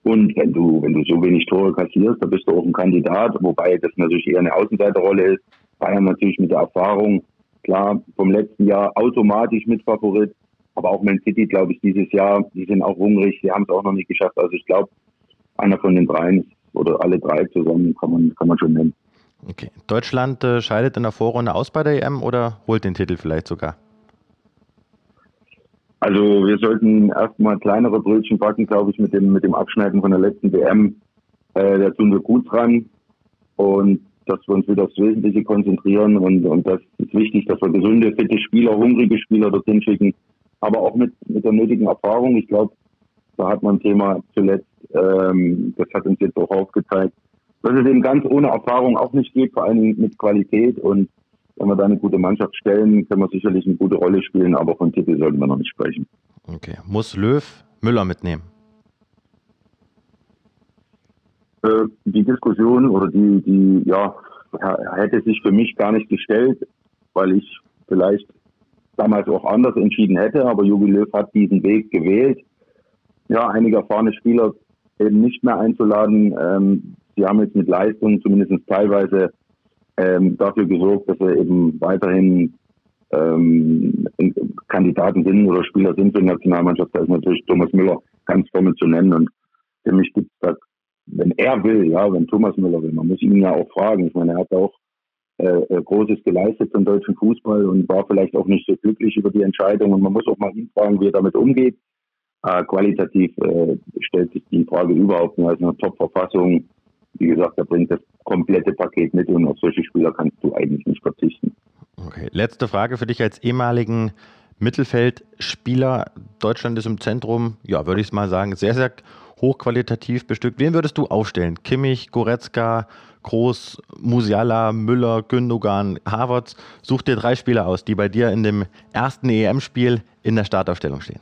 Und wenn du, wenn du so wenig Tore kassierst, dann bist du auch ein Kandidat, wobei das natürlich eher eine Außenseiterrolle ist. Bayern natürlich mit der Erfahrung, klar, vom letzten Jahr automatisch mit Favorit. Aber auch Man City, glaube ich, dieses Jahr, die sind auch hungrig, die haben es auch noch nicht geschafft. Also ich glaube, einer von den dreien oder alle drei zusammen kann man, kann man schon nennen. Okay. Deutschland äh, scheidet in der Vorrunde aus bei der EM oder holt den Titel vielleicht sogar? Also wir sollten erstmal kleinere Brötchen backen, glaube ich, mit dem, mit dem Abschneiden von der letzten WM. Äh, da tun wir gut dran. Und dass wir uns wieder aufs Wesentliche konzentrieren. Und, und das ist wichtig, dass wir gesunde, fitte Spieler, hungrige Spieler dorthin schicken, aber auch mit, mit der nötigen Erfahrung. Ich glaube, da hat man ein Thema zuletzt, ähm, das hat uns jetzt auch aufgezeigt, dass es eben ganz ohne Erfahrung auch nicht geht, vor allem mit Qualität. Und wenn wir da eine gute Mannschaft stellen, können wir sicherlich eine gute Rolle spielen, aber von Titel sollten wir noch nicht sprechen. Okay. Muss Löw Müller mitnehmen? Äh, die Diskussion oder die, die, ja, hätte sich für mich gar nicht gestellt, weil ich vielleicht damals auch anders entschieden hätte, aber Jogi Löw hat diesen Weg gewählt. Ja, einige erfahrene Spieler eben nicht mehr einzuladen. Ähm, sie haben jetzt mit Leistung zumindest teilweise ähm, dafür gesorgt, dass wir eben weiterhin ähm, Kandidaten sind oder Spieler sind für die Nationalmannschaft. Da ist natürlich Thomas Müller ganz vorne zu nennen und für mich gibt es da, wenn er will, ja, wenn Thomas Müller will, man muss ihn ja auch fragen. Ich meine, er hat auch äh, äh, Großes geleistet zum deutschen Fußball und war vielleicht auch nicht so glücklich über die Entscheidung. Und man muss auch mal ihn fragen, wie er damit umgeht. Äh, qualitativ äh, stellt sich die Frage überhaupt nicht. Also eine Top-Verfassung, wie gesagt, er bringt das komplette Paket mit und auf solche Spieler kannst du eigentlich nicht verzichten. Okay, letzte Frage für dich als ehemaligen Mittelfeldspieler. Deutschland ist im Zentrum, ja, würde ich es mal sagen, sehr, sehr hochqualitativ bestückt. Wen würdest du aufstellen? Kimmich, Goretzka, Groß, Musiala, Müller, Gündogan, Havertz. Such dir drei Spieler aus, die bei dir in dem ersten EM-Spiel in der Startaufstellung stehen.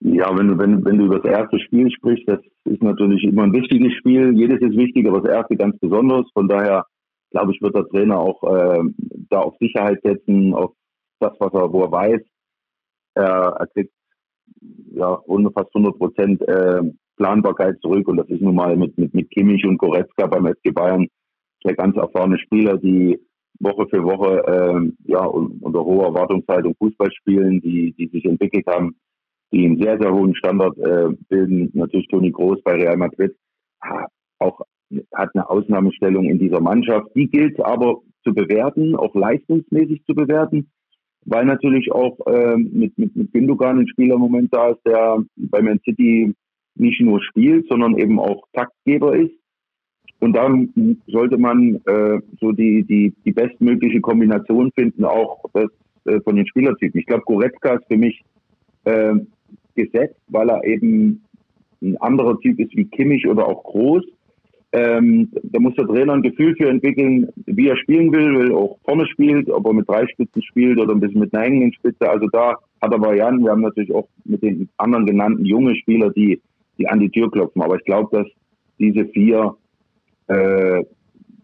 Ja, wenn du, wenn, wenn du über das erste Spiel sprichst, das ist natürlich immer ein wichtiges Spiel. Jedes ist wichtig, aber das erste ganz besonders. Von daher, glaube ich, wird der Trainer auch äh, da auf Sicherheit setzen, auf das, was er, wo er weiß. Er, er kriegt ja fast 100 Prozent äh, Planbarkeit zurück und das ist nun mal mit, mit, mit Kimmich und Goretzka beim FC Bayern zwei ganz erfahrene Spieler, die Woche für Woche äh, ja, unter hoher Erwartungshaltung Fußball spielen, die, die sich entwickelt haben, die einen sehr, sehr hohen Standard äh, bilden. Natürlich Toni Groß bei Real Madrid auch hat eine Ausnahmestellung in dieser Mannschaft. Die gilt aber zu bewerten, auch leistungsmäßig zu bewerten, weil natürlich auch äh, mit, mit, mit Gündogan ein Spieler im Moment da ist, der bei Man City nicht nur spielt, sondern eben auch Taktgeber ist. Und dann sollte man äh, so die, die, die bestmögliche Kombination finden, auch das, äh, von den Spielertypen. Ich glaube, Goretzka ist für mich äh, gesetzt, weil er eben ein anderer Typ ist wie Kimmich oder auch Groß. Ähm, da muss der Trainer ein Gefühl für entwickeln, wie er spielen will, will auch vorne spielt, ob er mit drei Spitzen spielt oder ein bisschen mit einer hängenden Spitze. Also da hat er Varianten. Wir haben natürlich auch mit den anderen genannten junge Spieler, die, die an die Tür klopfen. Aber ich glaube, dass diese vier äh,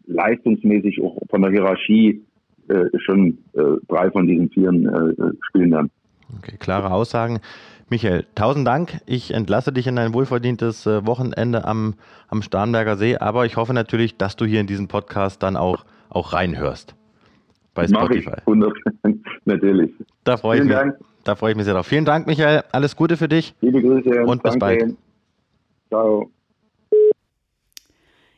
leistungsmäßig auch von der Hierarchie äh, schon äh, drei von diesen Vieren äh, spielen werden. Okay, klare Aussagen. Michael, tausend Dank. Ich entlasse dich in dein wohlverdientes äh, Wochenende am, am Starnberger See, aber ich hoffe natürlich, dass du hier in diesen Podcast dann auch, auch reinhörst. Bei Spotify. Mach ich, natürlich. Da freue ich mich. Dank. Da freue ich mich sehr drauf. Vielen Dank, Michael. Alles Gute für dich. Liebe Grüße. Und bis bald. Ciao.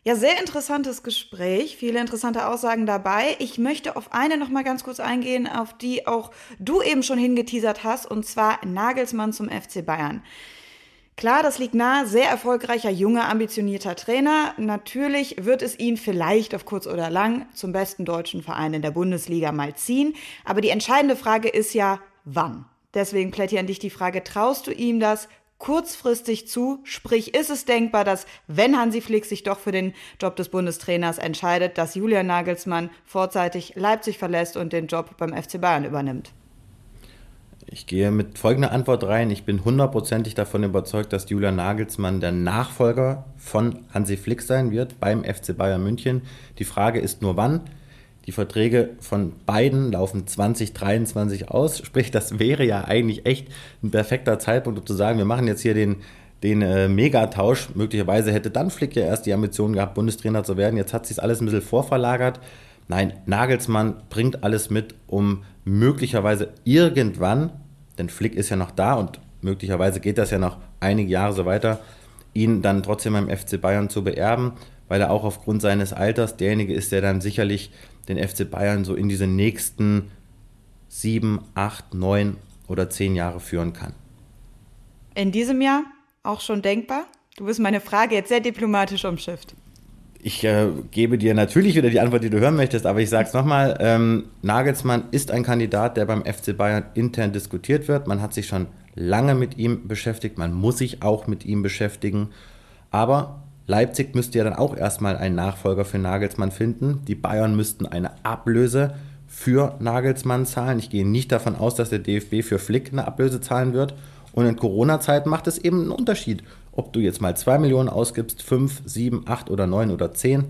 Ja, sehr interessantes Gespräch, viele interessante Aussagen dabei. Ich möchte auf eine noch mal ganz kurz eingehen, auf die auch du eben schon hingeteasert hast, und zwar Nagelsmann zum FC Bayern. Klar, das liegt nahe, sehr erfolgreicher, junger, ambitionierter Trainer. Natürlich wird es ihn vielleicht auf kurz oder lang zum besten deutschen Verein in der Bundesliga mal ziehen. Aber die entscheidende Frage ist ja, wann? Deswegen plädiere an dich die Frage, traust du ihm das? Kurzfristig zu. Sprich, ist es denkbar, dass, wenn Hansi Flick sich doch für den Job des Bundestrainers entscheidet, dass Julian Nagelsmann vorzeitig Leipzig verlässt und den Job beim FC Bayern übernimmt? Ich gehe mit folgender Antwort rein. Ich bin hundertprozentig davon überzeugt, dass Julian Nagelsmann der Nachfolger von Hansi Flick sein wird beim FC Bayern München. Die Frage ist nur wann. Die Verträge von beiden laufen 2023 aus. Sprich, das wäre ja eigentlich echt ein perfekter Zeitpunkt, um zu sagen, wir machen jetzt hier den, den äh, Megatausch. Möglicherweise hätte dann Flick ja erst die Ambition gehabt, Bundestrainer zu werden. Jetzt hat sich alles ein bisschen vorverlagert. Nein, Nagelsmann bringt alles mit, um möglicherweise irgendwann, denn Flick ist ja noch da und möglicherweise geht das ja noch einige Jahre so weiter, ihn dann trotzdem beim FC Bayern zu beerben, weil er auch aufgrund seines Alters derjenige ist, der dann sicherlich den FC Bayern so in diese nächsten sieben, acht, neun oder zehn Jahre führen kann. In diesem Jahr auch schon denkbar? Du wirst meine Frage jetzt sehr diplomatisch umschifft. Ich äh, gebe dir natürlich wieder die Antwort, die du hören möchtest, aber ich sage es nochmal, ähm, Nagelsmann ist ein Kandidat, der beim FC Bayern intern diskutiert wird. Man hat sich schon lange mit ihm beschäftigt, man muss sich auch mit ihm beschäftigen. Aber Leipzig müsste ja dann auch erstmal einen Nachfolger für Nagelsmann finden. Die Bayern müssten eine Ablöse für Nagelsmann zahlen. Ich gehe nicht davon aus, dass der DFB für Flick eine Ablöse zahlen wird. Und in Corona-Zeiten macht es eben einen Unterschied, ob du jetzt mal 2 Millionen ausgibst, 5, 7, 8 oder 9 oder 10.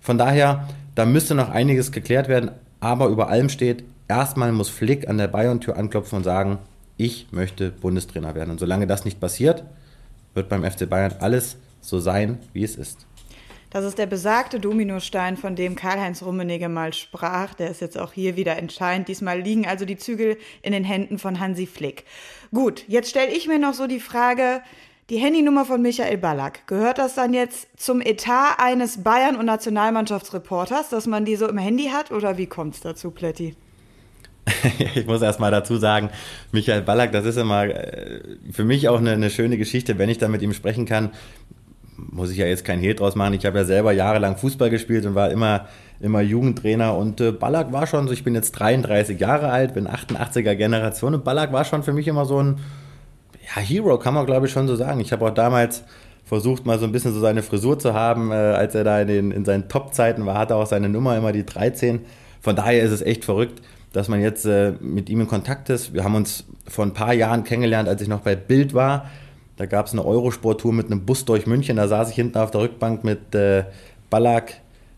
Von daher, da müsste noch einiges geklärt werden. Aber über allem steht, erstmal muss Flick an der Bayern-Tür anklopfen und sagen, ich möchte Bundestrainer werden. Und solange das nicht passiert, wird beim FC Bayern alles so sein, wie es ist. Das ist der besagte Dominostein, von dem Karl-Heinz Rummenigge mal sprach. Der ist jetzt auch hier wieder entscheidend. Diesmal liegen also die Zügel in den Händen von Hansi Flick. Gut, jetzt stelle ich mir noch so die Frage, die Handynummer von Michael Ballack, gehört das dann jetzt zum Etat eines Bayern- und Nationalmannschaftsreporters, dass man die so im Handy hat? Oder wie kommt es dazu, Plätti? ich muss erst mal dazu sagen, Michael Ballack, das ist immer äh, für mich auch eine, eine schöne Geschichte, wenn ich da mit ihm sprechen kann muss ich ja jetzt kein Hehl draus machen. Ich habe ja selber jahrelang Fußball gespielt und war immer, immer Jugendtrainer. Und äh, Ballack war schon so, ich bin jetzt 33 Jahre alt, bin 88er Generation und Ballack war schon für mich immer so ein ja, Hero, kann man glaube ich schon so sagen. Ich habe auch damals versucht, mal so ein bisschen so seine Frisur zu haben. Äh, als er da in, den, in seinen Top-Zeiten war, hatte er auch seine Nummer immer die 13. Von daher ist es echt verrückt, dass man jetzt äh, mit ihm in Kontakt ist. Wir haben uns vor ein paar Jahren kennengelernt, als ich noch bei Bild war da gab es eine Eurosport-Tour mit einem Bus durch München. Da saß ich hinten auf der Rückbank mit äh, Ballack,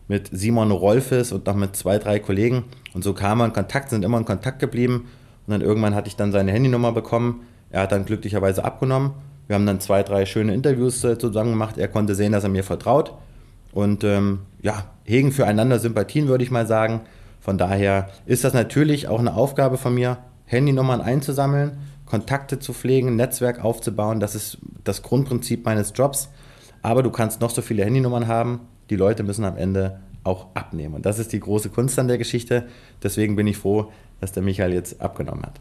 mit Simon Rolfes und noch mit zwei, drei Kollegen. Und so kamen wir in Kontakt, sind immer in Kontakt geblieben. Und dann irgendwann hatte ich dann seine Handynummer bekommen. Er hat dann glücklicherweise abgenommen. Wir haben dann zwei, drei schöne Interviews äh, zusammen gemacht. Er konnte sehen, dass er mir vertraut. Und ähm, ja, hegen füreinander Sympathien, würde ich mal sagen. Von daher ist das natürlich auch eine Aufgabe von mir, Handynummern einzusammeln Kontakte zu pflegen, Netzwerk aufzubauen. Das ist das Grundprinzip meines Jobs. Aber du kannst noch so viele Handynummern haben. Die Leute müssen am Ende auch abnehmen. Und das ist die große Kunst an der Geschichte. Deswegen bin ich froh, dass der Michael jetzt abgenommen hat.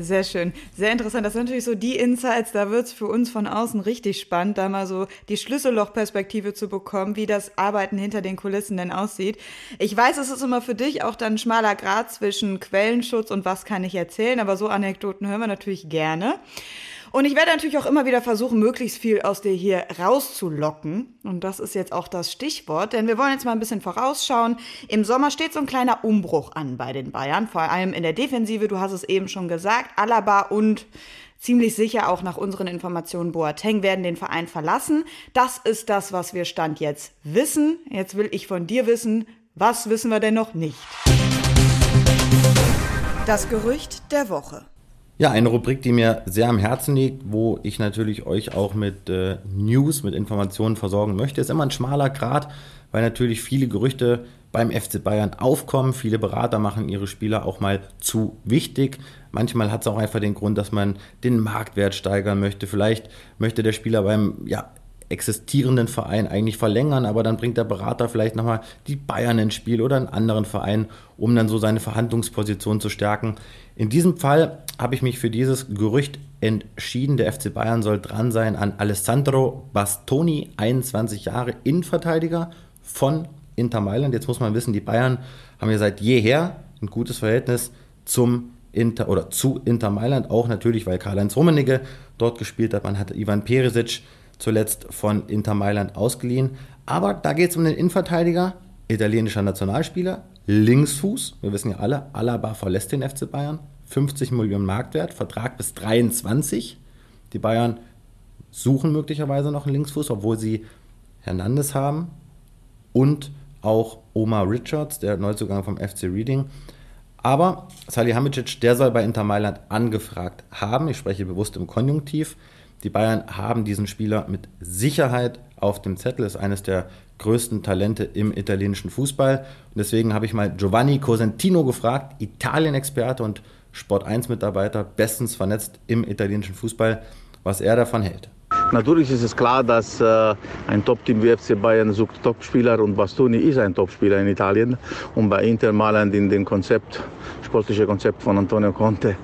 Sehr schön. Sehr interessant. Das sind natürlich so die Insights, da wird es für uns von außen richtig spannend, da mal so die Schlüssellochperspektive zu bekommen, wie das Arbeiten hinter den Kulissen denn aussieht. Ich weiß, es ist immer für dich auch dann ein schmaler Grad zwischen Quellenschutz und was kann ich erzählen, aber so Anekdoten hören wir natürlich gerne. Und ich werde natürlich auch immer wieder versuchen, möglichst viel aus dir hier rauszulocken. Und das ist jetzt auch das Stichwort, denn wir wollen jetzt mal ein bisschen vorausschauen. Im Sommer steht so ein kleiner Umbruch an bei den Bayern, vor allem in der Defensive. Du hast es eben schon gesagt, Alaba und ziemlich sicher auch nach unseren Informationen Boateng werden den Verein verlassen. Das ist das, was wir Stand jetzt wissen. Jetzt will ich von dir wissen, was wissen wir denn noch nicht? Das Gerücht der Woche. Ja, eine Rubrik, die mir sehr am Herzen liegt, wo ich natürlich euch auch mit äh, News, mit Informationen versorgen möchte, ist immer ein schmaler Grad, weil natürlich viele Gerüchte beim FC Bayern aufkommen. Viele Berater machen ihre Spieler auch mal zu wichtig. Manchmal hat es auch einfach den Grund, dass man den Marktwert steigern möchte. Vielleicht möchte der Spieler beim ja, existierenden Verein eigentlich verlängern, aber dann bringt der Berater vielleicht nochmal die Bayern ins Spiel oder einen anderen Verein, um dann so seine Verhandlungsposition zu stärken. In diesem Fall habe ich mich für dieses Gerücht entschieden. Der FC Bayern soll dran sein an Alessandro Bastoni, 21 Jahre Innenverteidiger von Inter Mailand. Jetzt muss man wissen, die Bayern haben ja seit jeher ein gutes Verhältnis zum Inter oder zu Inter Mailand, auch natürlich, weil Karl-Heinz Rummenigge dort gespielt hat. Man hatte Ivan Perisic zuletzt von Inter Mailand ausgeliehen. Aber da geht es um den Innenverteidiger, italienischer Nationalspieler, Linksfuß. Wir wissen ja alle, Alaba verlässt den FC Bayern. 50 Millionen Marktwert, Vertrag bis 23. Die Bayern suchen möglicherweise noch einen Linksfuß, obwohl sie Hernandez haben und auch Omar Richards, der Neuzugang vom FC Reading. Aber Salihamidzic, der soll bei Inter Mailand angefragt haben. Ich spreche bewusst im Konjunktiv. Die Bayern haben diesen Spieler mit Sicherheit auf dem Zettel, ist eines der größten Talente im italienischen Fußball. Und deswegen habe ich mal Giovanni Cosentino gefragt, Italien-Experte und Sport 1-Mitarbeiter, bestens vernetzt im italienischen Fußball, was er davon hält. Natürlich ist es klar, dass äh, ein Top-Team wie FC Bayern sucht Topspieler und Bastoni ist ein Topspieler in Italien. Und bei Inter Mailand in dem Konzept, sportliche Konzept von Antonio Conte,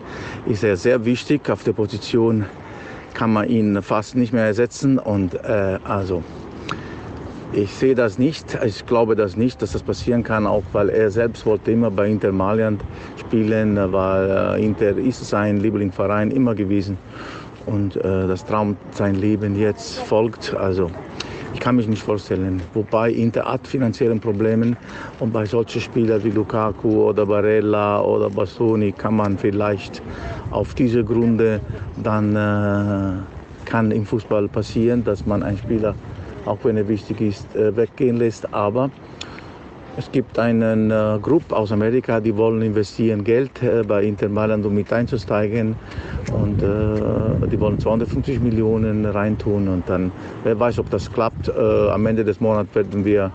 ist er sehr wichtig auf der Position kann man ihn fast nicht mehr ersetzen. Und äh, also ich sehe das nicht. Ich glaube das nicht, dass das passieren kann, auch weil er selbst wollte immer bei Inter Mailand spielen, weil äh, Inter ist sein Lieblingsverein immer gewesen und äh, das Traum sein Leben jetzt folgt. Also ich kann mich nicht vorstellen. Wobei Inter hat finanzielle Probleme und bei solchen Spielern wie Lukaku oder Barella oder Bastoni kann man vielleicht auf diese Gründe dann äh, kann im Fußball passieren, dass man einen Spieler, auch wenn er wichtig ist, äh, weggehen lässt. Aber es gibt eine äh, Gruppe aus Amerika, die wollen investieren Geld äh, bei Inter Mailand, um mit einzusteigen. Und äh, die wollen 250 Millionen reintun. Und dann, wer weiß, ob das klappt. Äh, am Ende des Monats werden wir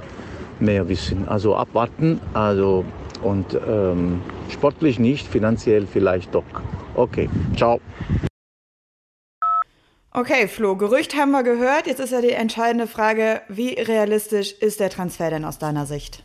mehr wissen. Also abwarten. Also, und ähm, sportlich nicht, finanziell vielleicht doch. Okay, ciao. Okay, Flo, Gerücht haben wir gehört. Jetzt ist ja die entscheidende Frage, wie realistisch ist der Transfer denn aus deiner Sicht?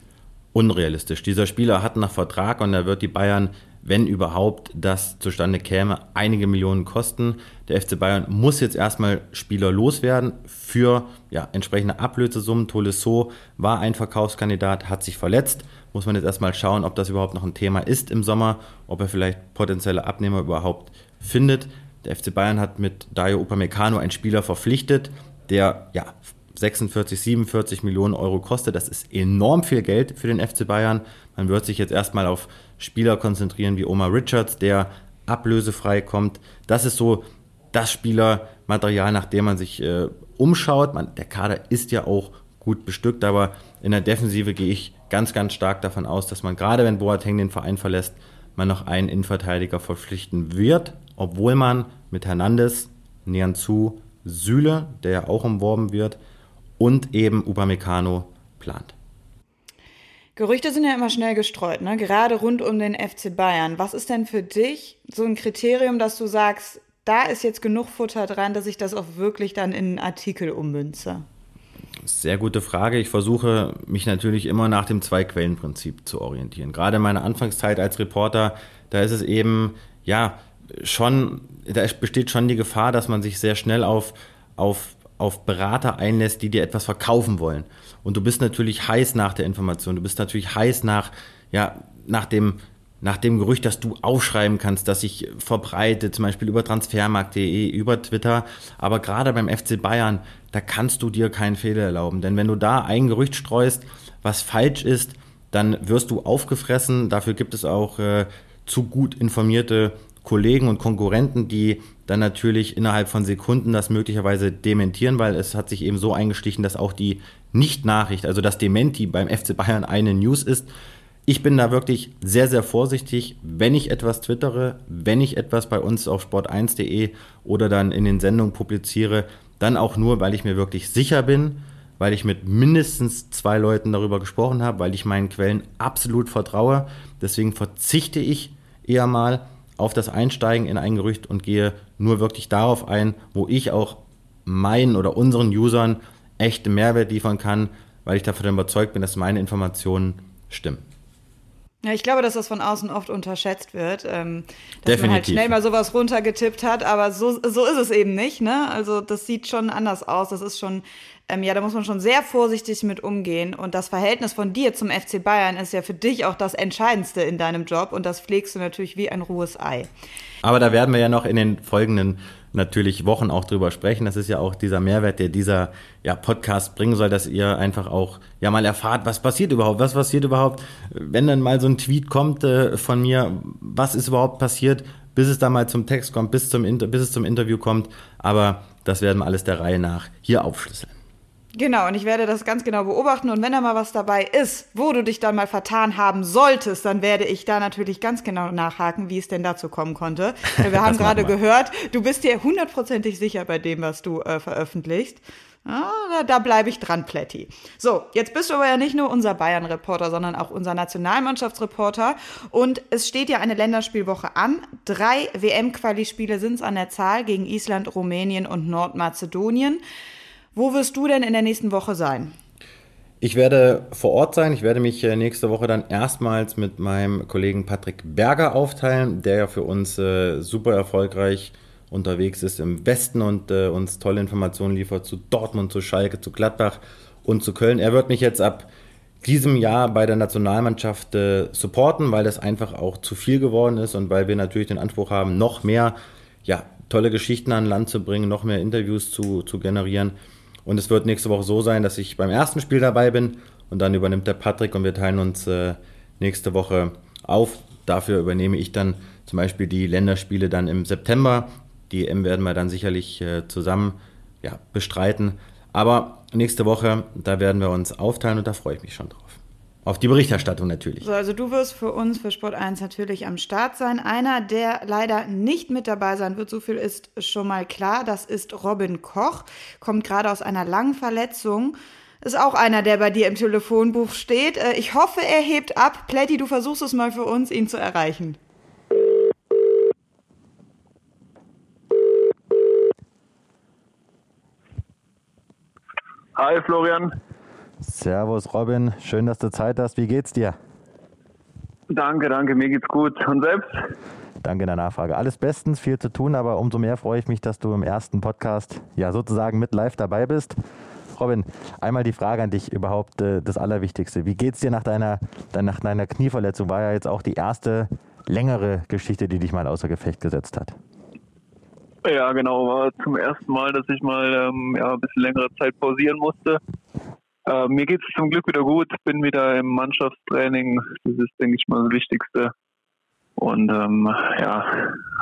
Unrealistisch. Dieser Spieler hat nach Vertrag und er wird die Bayern, wenn überhaupt das zustande käme, einige Millionen kosten. Der FC Bayern muss jetzt erstmal Spieler loswerden für ja, entsprechende Ablösesummen. Tolisso war ein Verkaufskandidat, hat sich verletzt. Muss man jetzt erstmal schauen, ob das überhaupt noch ein Thema ist im Sommer, ob er vielleicht potenzielle Abnehmer überhaupt findet. Der FC Bayern hat mit Dario Upamecano einen Spieler verpflichtet, der ja 46, 47 Millionen Euro kostet. Das ist enorm viel Geld für den FC Bayern. Man wird sich jetzt erstmal auf Spieler konzentrieren wie Omar Richards, der ablösefrei kommt. Das ist so das Spielermaterial, nach dem man sich äh, umschaut. Man, der Kader ist ja auch gut bestückt, aber in der Defensive gehe ich ganz, ganz stark davon aus, dass man gerade wenn Boateng den Verein verlässt, man noch einen Innenverteidiger verpflichten wird, obwohl man mit Hernandez, nähern zu Süle, der ja auch umworben wird, und eben Upamecano plant. Gerüchte sind ja immer schnell gestreut, ne? gerade rund um den FC Bayern. Was ist denn für dich so ein Kriterium, dass du sagst, da ist jetzt genug Futter dran, dass ich das auch wirklich dann in einen Artikel ummünze? Sehr gute Frage. Ich versuche mich natürlich immer nach dem Zwei-Quellen-Prinzip zu orientieren. Gerade in meiner Anfangszeit als Reporter, da ist es eben, ja, schon, da besteht schon die Gefahr, dass man sich sehr schnell auf, auf, auf Berater einlässt, die dir etwas verkaufen wollen. Und du bist natürlich heiß nach der Information, du bist natürlich heiß nach, ja, nach dem, nach dem Gerücht, dass du aufschreiben kannst, dass sich verbreitet, zum Beispiel über transfermarkt.de, über Twitter. Aber gerade beim FC Bayern, da kannst du dir keinen Fehler erlauben. Denn wenn du da ein Gerücht streust, was falsch ist, dann wirst du aufgefressen. Dafür gibt es auch äh, zu gut informierte Kollegen und Konkurrenten, die dann natürlich innerhalb von Sekunden das möglicherweise dementieren, weil es hat sich eben so eingestichen, dass auch die Nicht-Nachricht, also das Dementi beim FC Bayern eine News ist. Ich bin da wirklich sehr, sehr vorsichtig, wenn ich etwas twittere, wenn ich etwas bei uns auf sport1.de oder dann in den Sendungen publiziere, dann auch nur, weil ich mir wirklich sicher bin, weil ich mit mindestens zwei Leuten darüber gesprochen habe, weil ich meinen Quellen absolut vertraue. Deswegen verzichte ich eher mal auf das Einsteigen in ein Gerücht und gehe nur wirklich darauf ein, wo ich auch meinen oder unseren Usern echte Mehrwert liefern kann, weil ich davon überzeugt bin, dass meine Informationen stimmen. Ja, ich glaube, dass das von außen oft unterschätzt wird, ähm, dass Definitiv. man halt schnell mal sowas runtergetippt hat, aber so, so ist es eben nicht. Ne? Also das sieht schon anders aus. Das ist schon ähm, ja, da muss man schon sehr vorsichtig mit umgehen. Und das Verhältnis von dir zum FC Bayern ist ja für dich auch das Entscheidendste in deinem Job. Und das pflegst du natürlich wie ein rohes Ei. Aber da werden wir ja noch in den folgenden natürlich Wochen auch drüber sprechen. Das ist ja auch dieser Mehrwert, der dieser ja, Podcast bringen soll, dass ihr einfach auch ja mal erfahrt, was passiert überhaupt, was passiert überhaupt, wenn dann mal so ein Tweet kommt äh, von mir, was ist überhaupt passiert, bis es da mal zum Text kommt, bis, zum Inter bis es zum Interview kommt. Aber das werden wir alles der Reihe nach hier aufschlüsseln. Genau, und ich werde das ganz genau beobachten. Und wenn da mal was dabei ist, wo du dich dann mal vertan haben solltest, dann werde ich da natürlich ganz genau nachhaken, wie es denn dazu kommen konnte. Wir haben gerade gehört, du bist dir hundertprozentig sicher bei dem, was du äh, veröffentlichst. Ja, da, da bleibe ich dran, Plätti. So, jetzt bist du aber ja nicht nur unser Bayern-Reporter, sondern auch unser Nationalmannschaftsreporter. Und es steht ja eine Länderspielwoche an. Drei WM-Quali-Spiele sind es an der Zahl gegen Island, Rumänien und Nordmazedonien. Wo wirst du denn in der nächsten Woche sein? Ich werde vor Ort sein. Ich werde mich äh, nächste Woche dann erstmals mit meinem Kollegen Patrick Berger aufteilen, der ja für uns äh, super erfolgreich unterwegs ist im Westen und äh, uns tolle Informationen liefert zu Dortmund, zu Schalke, zu Gladbach und zu Köln. Er wird mich jetzt ab diesem Jahr bei der Nationalmannschaft äh, supporten, weil das einfach auch zu viel geworden ist und weil wir natürlich den Anspruch haben, noch mehr ja, tolle Geschichten an Land zu bringen, noch mehr Interviews zu, zu generieren. Und es wird nächste Woche so sein, dass ich beim ersten Spiel dabei bin und dann übernimmt der Patrick und wir teilen uns äh, nächste Woche auf. Dafür übernehme ich dann zum Beispiel die Länderspiele dann im September. Die EM werden wir dann sicherlich äh, zusammen ja, bestreiten. Aber nächste Woche, da werden wir uns aufteilen und da freue ich mich schon drauf. Auf die Berichterstattung natürlich. So, also du wirst für uns, für Sport 1 natürlich am Start sein. Einer, der leider nicht mit dabei sein wird, so viel ist schon mal klar, das ist Robin Koch, kommt gerade aus einer langen Verletzung. Ist auch einer, der bei dir im Telefonbuch steht. Äh, ich hoffe, er hebt ab. Plätti, du versuchst es mal für uns, ihn zu erreichen. Hi Florian. Servus Robin, schön, dass du Zeit hast. Wie geht's dir? Danke, danke, mir geht's gut. Und selbst? Danke der Nachfrage. Alles bestens, viel zu tun, aber umso mehr freue ich mich, dass du im ersten Podcast ja sozusagen mit live dabei bist. Robin, einmal die Frage an dich überhaupt äh, das Allerwichtigste. Wie geht's dir nach deiner, nach deiner Knieverletzung? War ja jetzt auch die erste längere Geschichte, die dich mal außer Gefecht gesetzt hat. Ja, genau. War zum ersten Mal, dass ich mal ähm, ja, ein bisschen längere Zeit pausieren musste. Äh, mir geht es zum Glück wieder gut, bin wieder im Mannschaftstraining. Das ist, denke ich mal, das Wichtigste. Und ähm, ja,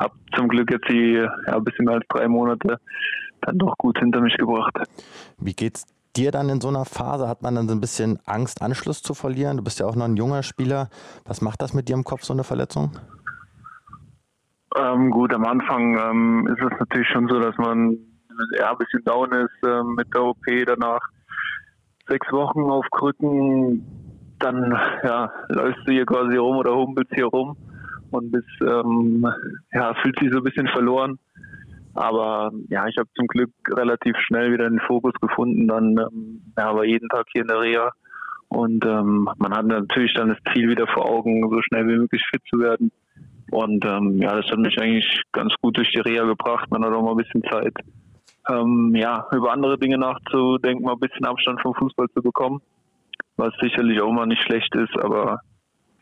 habe zum Glück jetzt die ja, ein bisschen mehr als drei Monate dann doch gut hinter mich gebracht. Wie geht's dir dann in so einer Phase? Hat man dann so ein bisschen Angst, Anschluss zu verlieren? Du bist ja auch noch ein junger Spieler. Was macht das mit dir im Kopf, so eine Verletzung? Ähm, gut, am Anfang ähm, ist es natürlich schon so, dass man ja, ein bisschen down ist ähm, mit der OP danach sechs Wochen auf Krücken, dann ja, läufst du hier quasi rum oder humpelst hier rum und bist, ähm, ja, fühlt sich so ein bisschen verloren. Aber ja, ich habe zum Glück relativ schnell wieder den Fokus gefunden. Dann ähm, ja, war jeden Tag hier in der Reha. Und ähm, man hat natürlich dann das Ziel wieder vor Augen, so schnell wie möglich fit zu werden. Und ähm, ja, das hat mich eigentlich ganz gut durch die Reha gebracht. Man hat auch mal ein bisschen Zeit, ähm, ja, über andere Dinge nachzudenken, mal ein bisschen Abstand vom Fußball zu bekommen, was sicherlich auch mal nicht schlecht ist, aber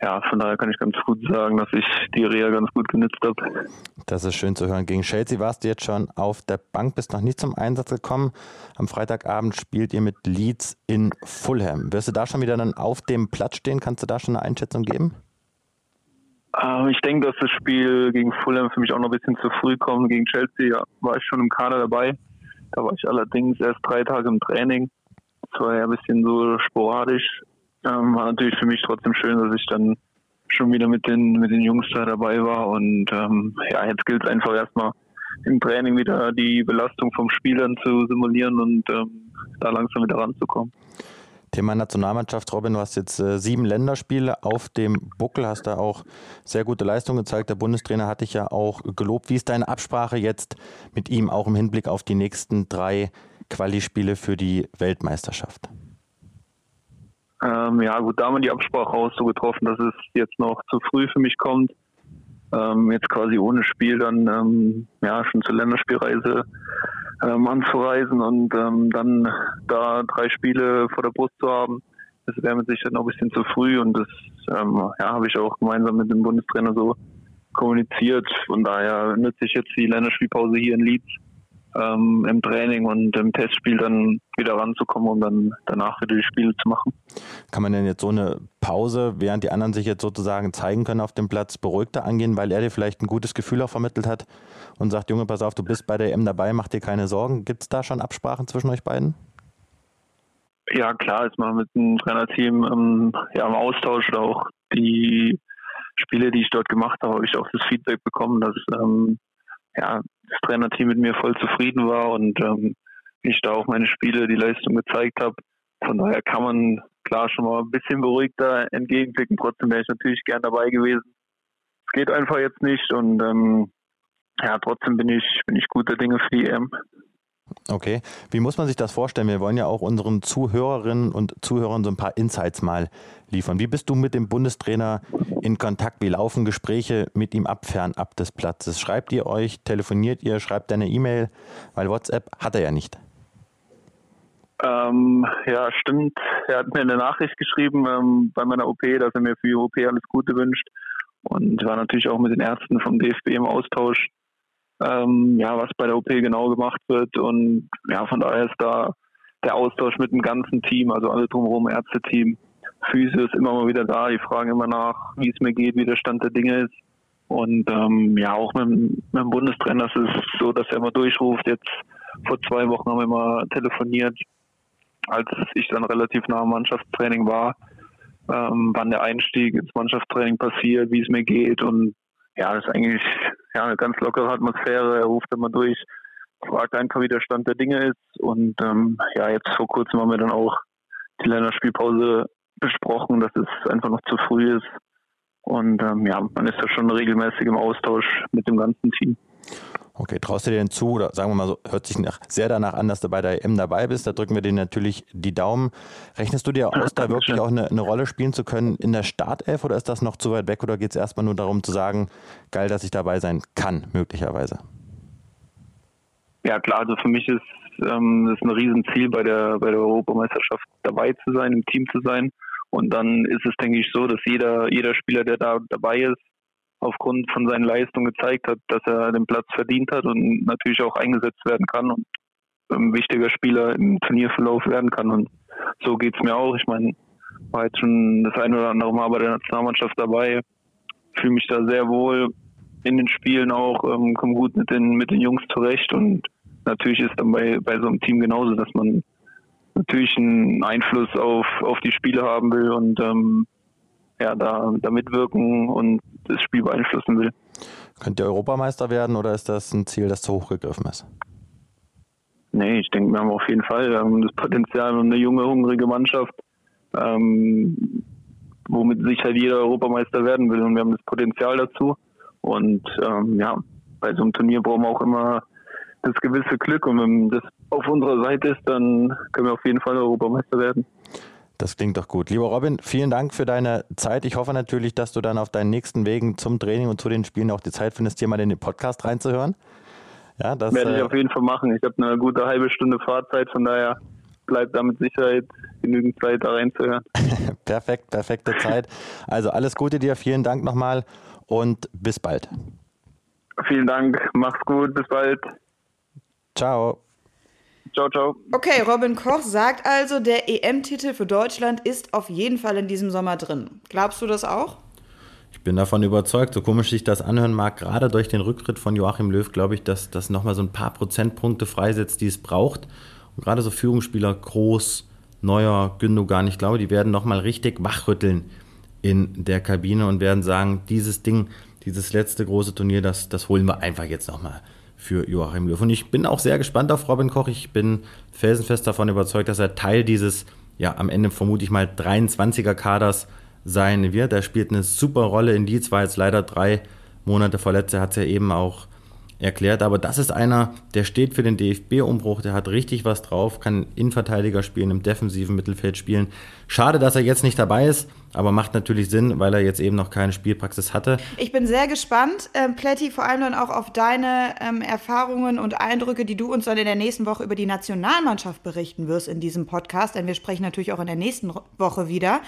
ja, von daher kann ich ganz gut sagen, dass ich die Reha ganz gut genützt habe. Das ist schön zu hören. Gegen Chelsea warst du jetzt schon auf der Bank, bist noch nicht zum Einsatz gekommen. Am Freitagabend spielt ihr mit Leeds in Fulham. Wirst du da schon wieder dann auf dem Platz stehen? Kannst du da schon eine Einschätzung geben? Ähm, ich denke, dass das Spiel gegen Fulham für mich auch noch ein bisschen zu früh kommt. Gegen Chelsea war ich schon im Kader dabei. Da war ich allerdings erst drei Tage im Training. Das war ja ein bisschen so sporadisch. Ähm, war natürlich für mich trotzdem schön, dass ich dann schon wieder mit den, mit den Jungs da dabei war. Und ähm, ja, jetzt gilt es einfach erstmal im Training wieder die Belastung vom Spiel dann zu simulieren und ähm, da langsam wieder ranzukommen. Thema Nationalmannschaft, Robin, du hast jetzt äh, sieben Länderspiele auf dem Buckel, hast da auch sehr gute Leistung gezeigt. Der Bundestrainer hat dich ja auch gelobt. Wie ist deine Absprache jetzt mit ihm auch im Hinblick auf die nächsten drei Quali-Spiele für die Weltmeisterschaft? Ähm, ja, gut, da haben wir die Absprache auch so getroffen, dass es jetzt noch zu früh für mich kommt. Ähm, jetzt quasi ohne Spiel dann ähm, ja schon zur Länderspielreise ähm, anzureisen und ähm, dann da drei Spiele vor der Brust zu haben, das wäre mit Sicherheit noch ein bisschen zu früh und das ähm, ja, habe ich auch gemeinsam mit dem Bundestrainer so kommuniziert. Von daher nutze ich jetzt die Länderspielpause hier in Leeds ähm, im Training und im Testspiel dann wieder ranzukommen, um dann danach wieder die Spiele zu machen. Kann man denn jetzt so eine Pause, während die anderen sich jetzt sozusagen zeigen können auf dem Platz, beruhigter angehen, weil er dir vielleicht ein gutes Gefühl auch vermittelt hat und sagt, Junge, pass auf, du bist bei der EM dabei, mach dir keine Sorgen. Gibt es da schon Absprachen zwischen euch beiden? Ja, klar, ist man mit dem Trainerteam ähm, ja, im Austausch oder auch die Spiele, die ich dort gemacht habe, habe ich auch das Feedback bekommen, dass ähm, ja, das Trainerteam mit mir voll zufrieden war und ähm, ich da auch meine Spiele, die Leistung gezeigt habe. Von daher kann man klar schon mal ein bisschen beruhigter entgegenblicken. Trotzdem wäre ich natürlich gern dabei gewesen. Es geht einfach jetzt nicht und ähm, ja, trotzdem bin ich, bin ich guter Dinge für die EM. Okay. Wie muss man sich das vorstellen? Wir wollen ja auch unseren Zuhörerinnen und Zuhörern so ein paar Insights mal liefern. Wie bist du mit dem Bundestrainer in Kontakt? Wie laufen Gespräche mit ihm ab, fernab des Platzes? Schreibt ihr euch, telefoniert ihr, schreibt eine E-Mail? Weil WhatsApp hat er ja nicht. Ähm, ja, stimmt. Er hat mir eine Nachricht geschrieben ähm, bei meiner OP, dass er mir für die OP alles Gute wünscht. Und war natürlich auch mit den Ärzten vom DFB im Austausch ähm, ja, was bei der OP genau gemacht wird. Und ja, von daher ist da der Austausch mit dem ganzen Team, also alle drumherum, Ärzteteam, Physio ist immer mal wieder da. Die fragen immer nach, wie es mir geht, wie der Stand der Dinge ist. Und ähm, ja, auch mit, mit dem Bundestrainer ist es so, dass er immer durchruft. Jetzt vor zwei Wochen haben wir mal telefoniert, als ich dann relativ nah am Mannschaftstraining war, ähm, wann der Einstieg ins Mannschaftstraining passiert, wie es mir geht. Und ja, das ist eigentlich ja, eine ganz lockere Atmosphäre. Er ruft immer durch, fragt einfach, wie der Stand der Dinge ist. Und ähm, ja, jetzt vor kurzem haben wir dann auch die Länderspielpause besprochen, dass es einfach noch zu früh ist. Und ähm, ja, man ist ja schon regelmäßig im Austausch mit dem ganzen Team. Okay, traust du dir denn zu, oder sagen wir mal so, hört sich nach, sehr danach an, dass du bei der EM dabei bist, da drücken wir dir natürlich die Daumen. Rechnest du dir aus, da wirklich auch eine, eine Rolle spielen zu können in der Startelf oder ist das noch zu weit weg oder geht es erstmal nur darum zu sagen, geil, dass ich dabei sein kann, möglicherweise? Ja klar, also für mich ist ähm, das ein Riesenziel bei der, bei der Europameisterschaft dabei zu sein, im Team zu sein. Und dann ist es, denke ich, so, dass jeder, jeder Spieler, der da dabei ist, aufgrund von seinen Leistungen gezeigt hat, dass er den Platz verdient hat und natürlich auch eingesetzt werden kann und ein wichtiger Spieler im Turnierverlauf werden kann. Und so geht es mir auch. Ich meine, war jetzt schon das eine oder andere Mal bei der Nationalmannschaft dabei, fühle mich da sehr wohl in den Spielen auch, ähm, komme gut mit den, mit den Jungs zurecht und natürlich ist dann bei, bei so einem Team genauso, dass man natürlich einen Einfluss auf, auf die Spiele haben will und ähm, ja, da, da mitwirken und das Spiel beeinflussen will. Könnt ihr Europameister werden oder ist das ein Ziel, das zu hoch gegriffen ist? Nee, ich denke, wir haben auf jeden Fall das Potenzial und eine junge, hungrige Mannschaft, ähm, womit sicher jeder Europameister werden will und wir haben das Potenzial dazu. Und ähm, ja, bei so einem Turnier brauchen wir auch immer das gewisse Glück und wenn das auf unserer Seite ist, dann können wir auf jeden Fall Europameister werden. Das klingt doch gut. Lieber Robin, vielen Dank für deine Zeit. Ich hoffe natürlich, dass du dann auf deinen nächsten Wegen zum Training und zu den Spielen auch die Zeit findest, hier mal in den Podcast reinzuhören. Ja, das werde ich äh, auf jeden Fall machen. Ich habe eine gute halbe Stunde Fahrzeit, von daher bleibt da mit Sicherheit genügend Zeit, da reinzuhören. Perfekt, perfekte Zeit. Also alles Gute dir, vielen Dank nochmal und bis bald. Vielen Dank, mach's gut, bis bald. Ciao. Ciao, ciao. Okay, Robin Koch sagt also, der EM-Titel für Deutschland ist auf jeden Fall in diesem Sommer drin. Glaubst du das auch? Ich bin davon überzeugt, so komisch sich das anhören mag, gerade durch den Rücktritt von Joachim Löw, glaube ich, dass das nochmal so ein paar Prozentpunkte freisetzt, die es braucht. Und gerade so Führungsspieler, Groß, Neuer, Gündogan, ich glaube, die werden nochmal richtig wachrütteln in der Kabine und werden sagen, dieses Ding, dieses letzte große Turnier, das, das holen wir einfach jetzt nochmal für Joachim Löw. Und ich bin auch sehr gespannt auf Robin Koch. Ich bin felsenfest davon überzeugt, dass er Teil dieses, ja, am Ende vermute ich mal 23er Kaders sein wird. Er spielt eine super Rolle in Leeds, war jetzt leider drei Monate verletzt. Er hat es ja eben auch erklärt. Aber das ist einer, der steht für den DFB-Umbruch, der hat richtig was drauf, kann Innenverteidiger spielen, im defensiven Mittelfeld spielen. Schade, dass er jetzt nicht dabei ist, aber macht natürlich Sinn, weil er jetzt eben noch keine Spielpraxis hatte. Ich bin sehr gespannt, ähm, Plätti, vor allem dann auch auf deine ähm, Erfahrungen und Eindrücke, die du uns dann in der nächsten Woche über die Nationalmannschaft berichten wirst in diesem Podcast, denn wir sprechen natürlich auch in der nächsten Woche wieder.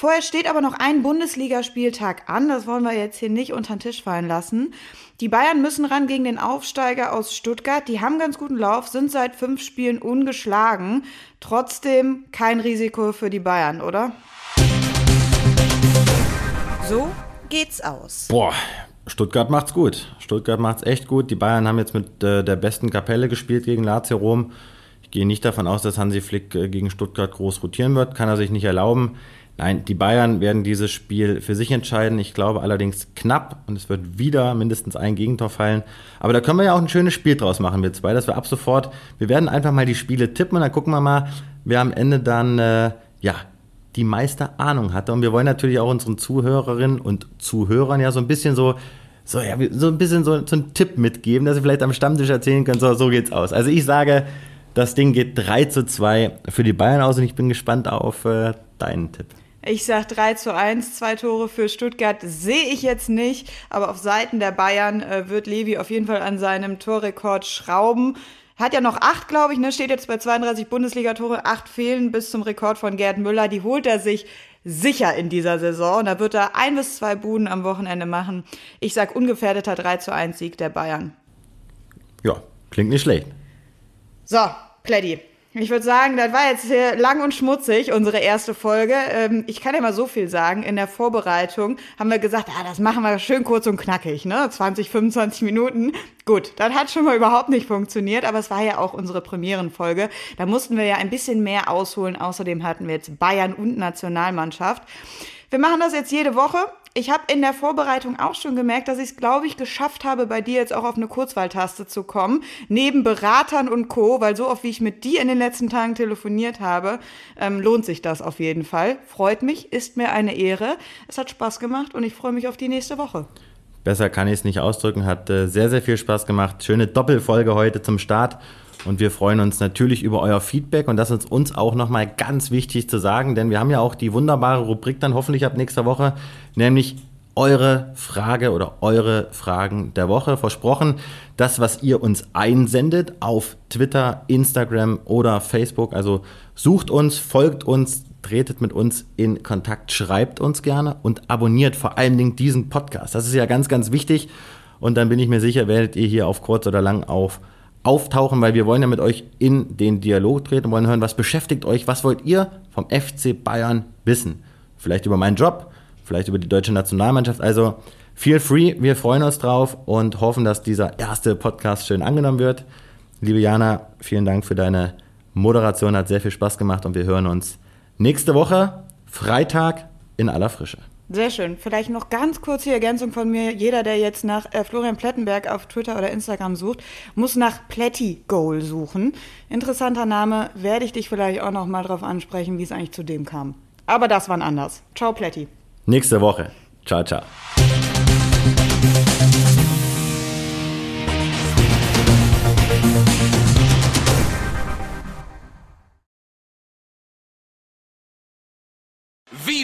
Vorher steht aber noch ein Bundesligaspieltag an. Das wollen wir jetzt hier nicht unter den Tisch fallen lassen. Die Bayern müssen ran gegen den Aufsteiger aus Stuttgart. Die haben ganz guten Lauf, sind seit fünf Spielen ungeschlagen. Trotzdem kein Risiko für die Bayern, oder? So geht's aus. Boah, Stuttgart macht's gut. Stuttgart macht's echt gut. Die Bayern haben jetzt mit äh, der besten Kapelle gespielt gegen Lazio Rom. Ich gehe nicht davon aus, dass Hansi Flick äh, gegen Stuttgart groß rotieren wird. Kann er sich nicht erlauben. Nein, die Bayern werden dieses Spiel für sich entscheiden. Ich glaube allerdings knapp und es wird wieder mindestens ein Gegentor fallen. Aber da können wir ja auch ein schönes Spiel draus machen, wir zwei, dass wir ab sofort, wir werden einfach mal die Spiele tippen und dann gucken wir mal, wer am Ende dann, äh, ja, die meiste Ahnung hatte. Und wir wollen natürlich auch unseren Zuhörerinnen und Zuhörern ja so ein bisschen so, so, ja, so ein bisschen so, so einen Tipp mitgeben, dass sie vielleicht am Stammtisch erzählen können, so, so geht's aus. Also ich sage, das Ding geht 3 zu 2 für die Bayern aus und ich bin gespannt auf äh, deinen Tipp. Ich sage 3 zu 1, zwei Tore für Stuttgart sehe ich jetzt nicht, aber auf Seiten der Bayern äh, wird Levi auf jeden Fall an seinem Torrekord schrauben. Hat ja noch acht, glaube ich, ne? steht jetzt bei 32 Bundesligatore, acht fehlen bis zum Rekord von Gerd Müller. Die holt er sich sicher in dieser Saison. Da wird er ein bis zwei Buden am Wochenende machen. Ich sage ungefährdeter 3 zu 1 Sieg der Bayern. Ja, klingt nicht schlecht. So, Plädi. Ich würde sagen, das war jetzt hier lang und schmutzig, unsere erste Folge. Ähm, ich kann ja mal so viel sagen. In der Vorbereitung haben wir gesagt, ah, das machen wir schön kurz und knackig, ne? 20, 25 Minuten. Gut, das hat schon mal überhaupt nicht funktioniert, aber es war ja auch unsere Premierenfolge. Da mussten wir ja ein bisschen mehr ausholen. Außerdem hatten wir jetzt Bayern und Nationalmannschaft. Wir machen das jetzt jede Woche. Ich habe in der Vorbereitung auch schon gemerkt, dass ich es, glaube ich, geschafft habe, bei dir jetzt auch auf eine Kurzwahltaste zu kommen. Neben Beratern und Co., weil so oft wie ich mit dir in den letzten Tagen telefoniert habe, ähm, lohnt sich das auf jeden Fall. Freut mich, ist mir eine Ehre. Es hat Spaß gemacht und ich freue mich auf die nächste Woche. Besser kann ich es nicht ausdrücken. Hat äh, sehr, sehr viel Spaß gemacht. Schöne Doppelfolge heute zum Start. Und wir freuen uns natürlich über euer Feedback und das ist uns auch nochmal ganz wichtig zu sagen, denn wir haben ja auch die wunderbare Rubrik dann hoffentlich ab nächster Woche, nämlich eure Frage oder eure Fragen der Woche. Versprochen, das, was ihr uns einsendet auf Twitter, Instagram oder Facebook. Also sucht uns, folgt uns, tretet mit uns in Kontakt, schreibt uns gerne und abonniert vor allen Dingen diesen Podcast. Das ist ja ganz, ganz wichtig. Und dann bin ich mir sicher, werdet ihr hier auf kurz oder lang auf auftauchen, weil wir wollen ja mit euch in den Dialog treten, wollen hören, was beschäftigt euch, was wollt ihr vom FC Bayern wissen? Vielleicht über meinen Job, vielleicht über die deutsche Nationalmannschaft. Also feel free, wir freuen uns drauf und hoffen, dass dieser erste Podcast schön angenommen wird. Liebe Jana, vielen Dank für deine Moderation, hat sehr viel Spaß gemacht und wir hören uns nächste Woche, Freitag, in aller Frische. Sehr schön. Vielleicht noch ganz kurz die Ergänzung von mir. Jeder, der jetzt nach äh, Florian Plettenberg auf Twitter oder Instagram sucht, muss nach Plätti Goal suchen. Interessanter Name. Werde ich dich vielleicht auch noch mal drauf ansprechen, wie es eigentlich zu dem kam. Aber das war anders. Ciao, Plätti. Nächste Woche. Ciao, ciao.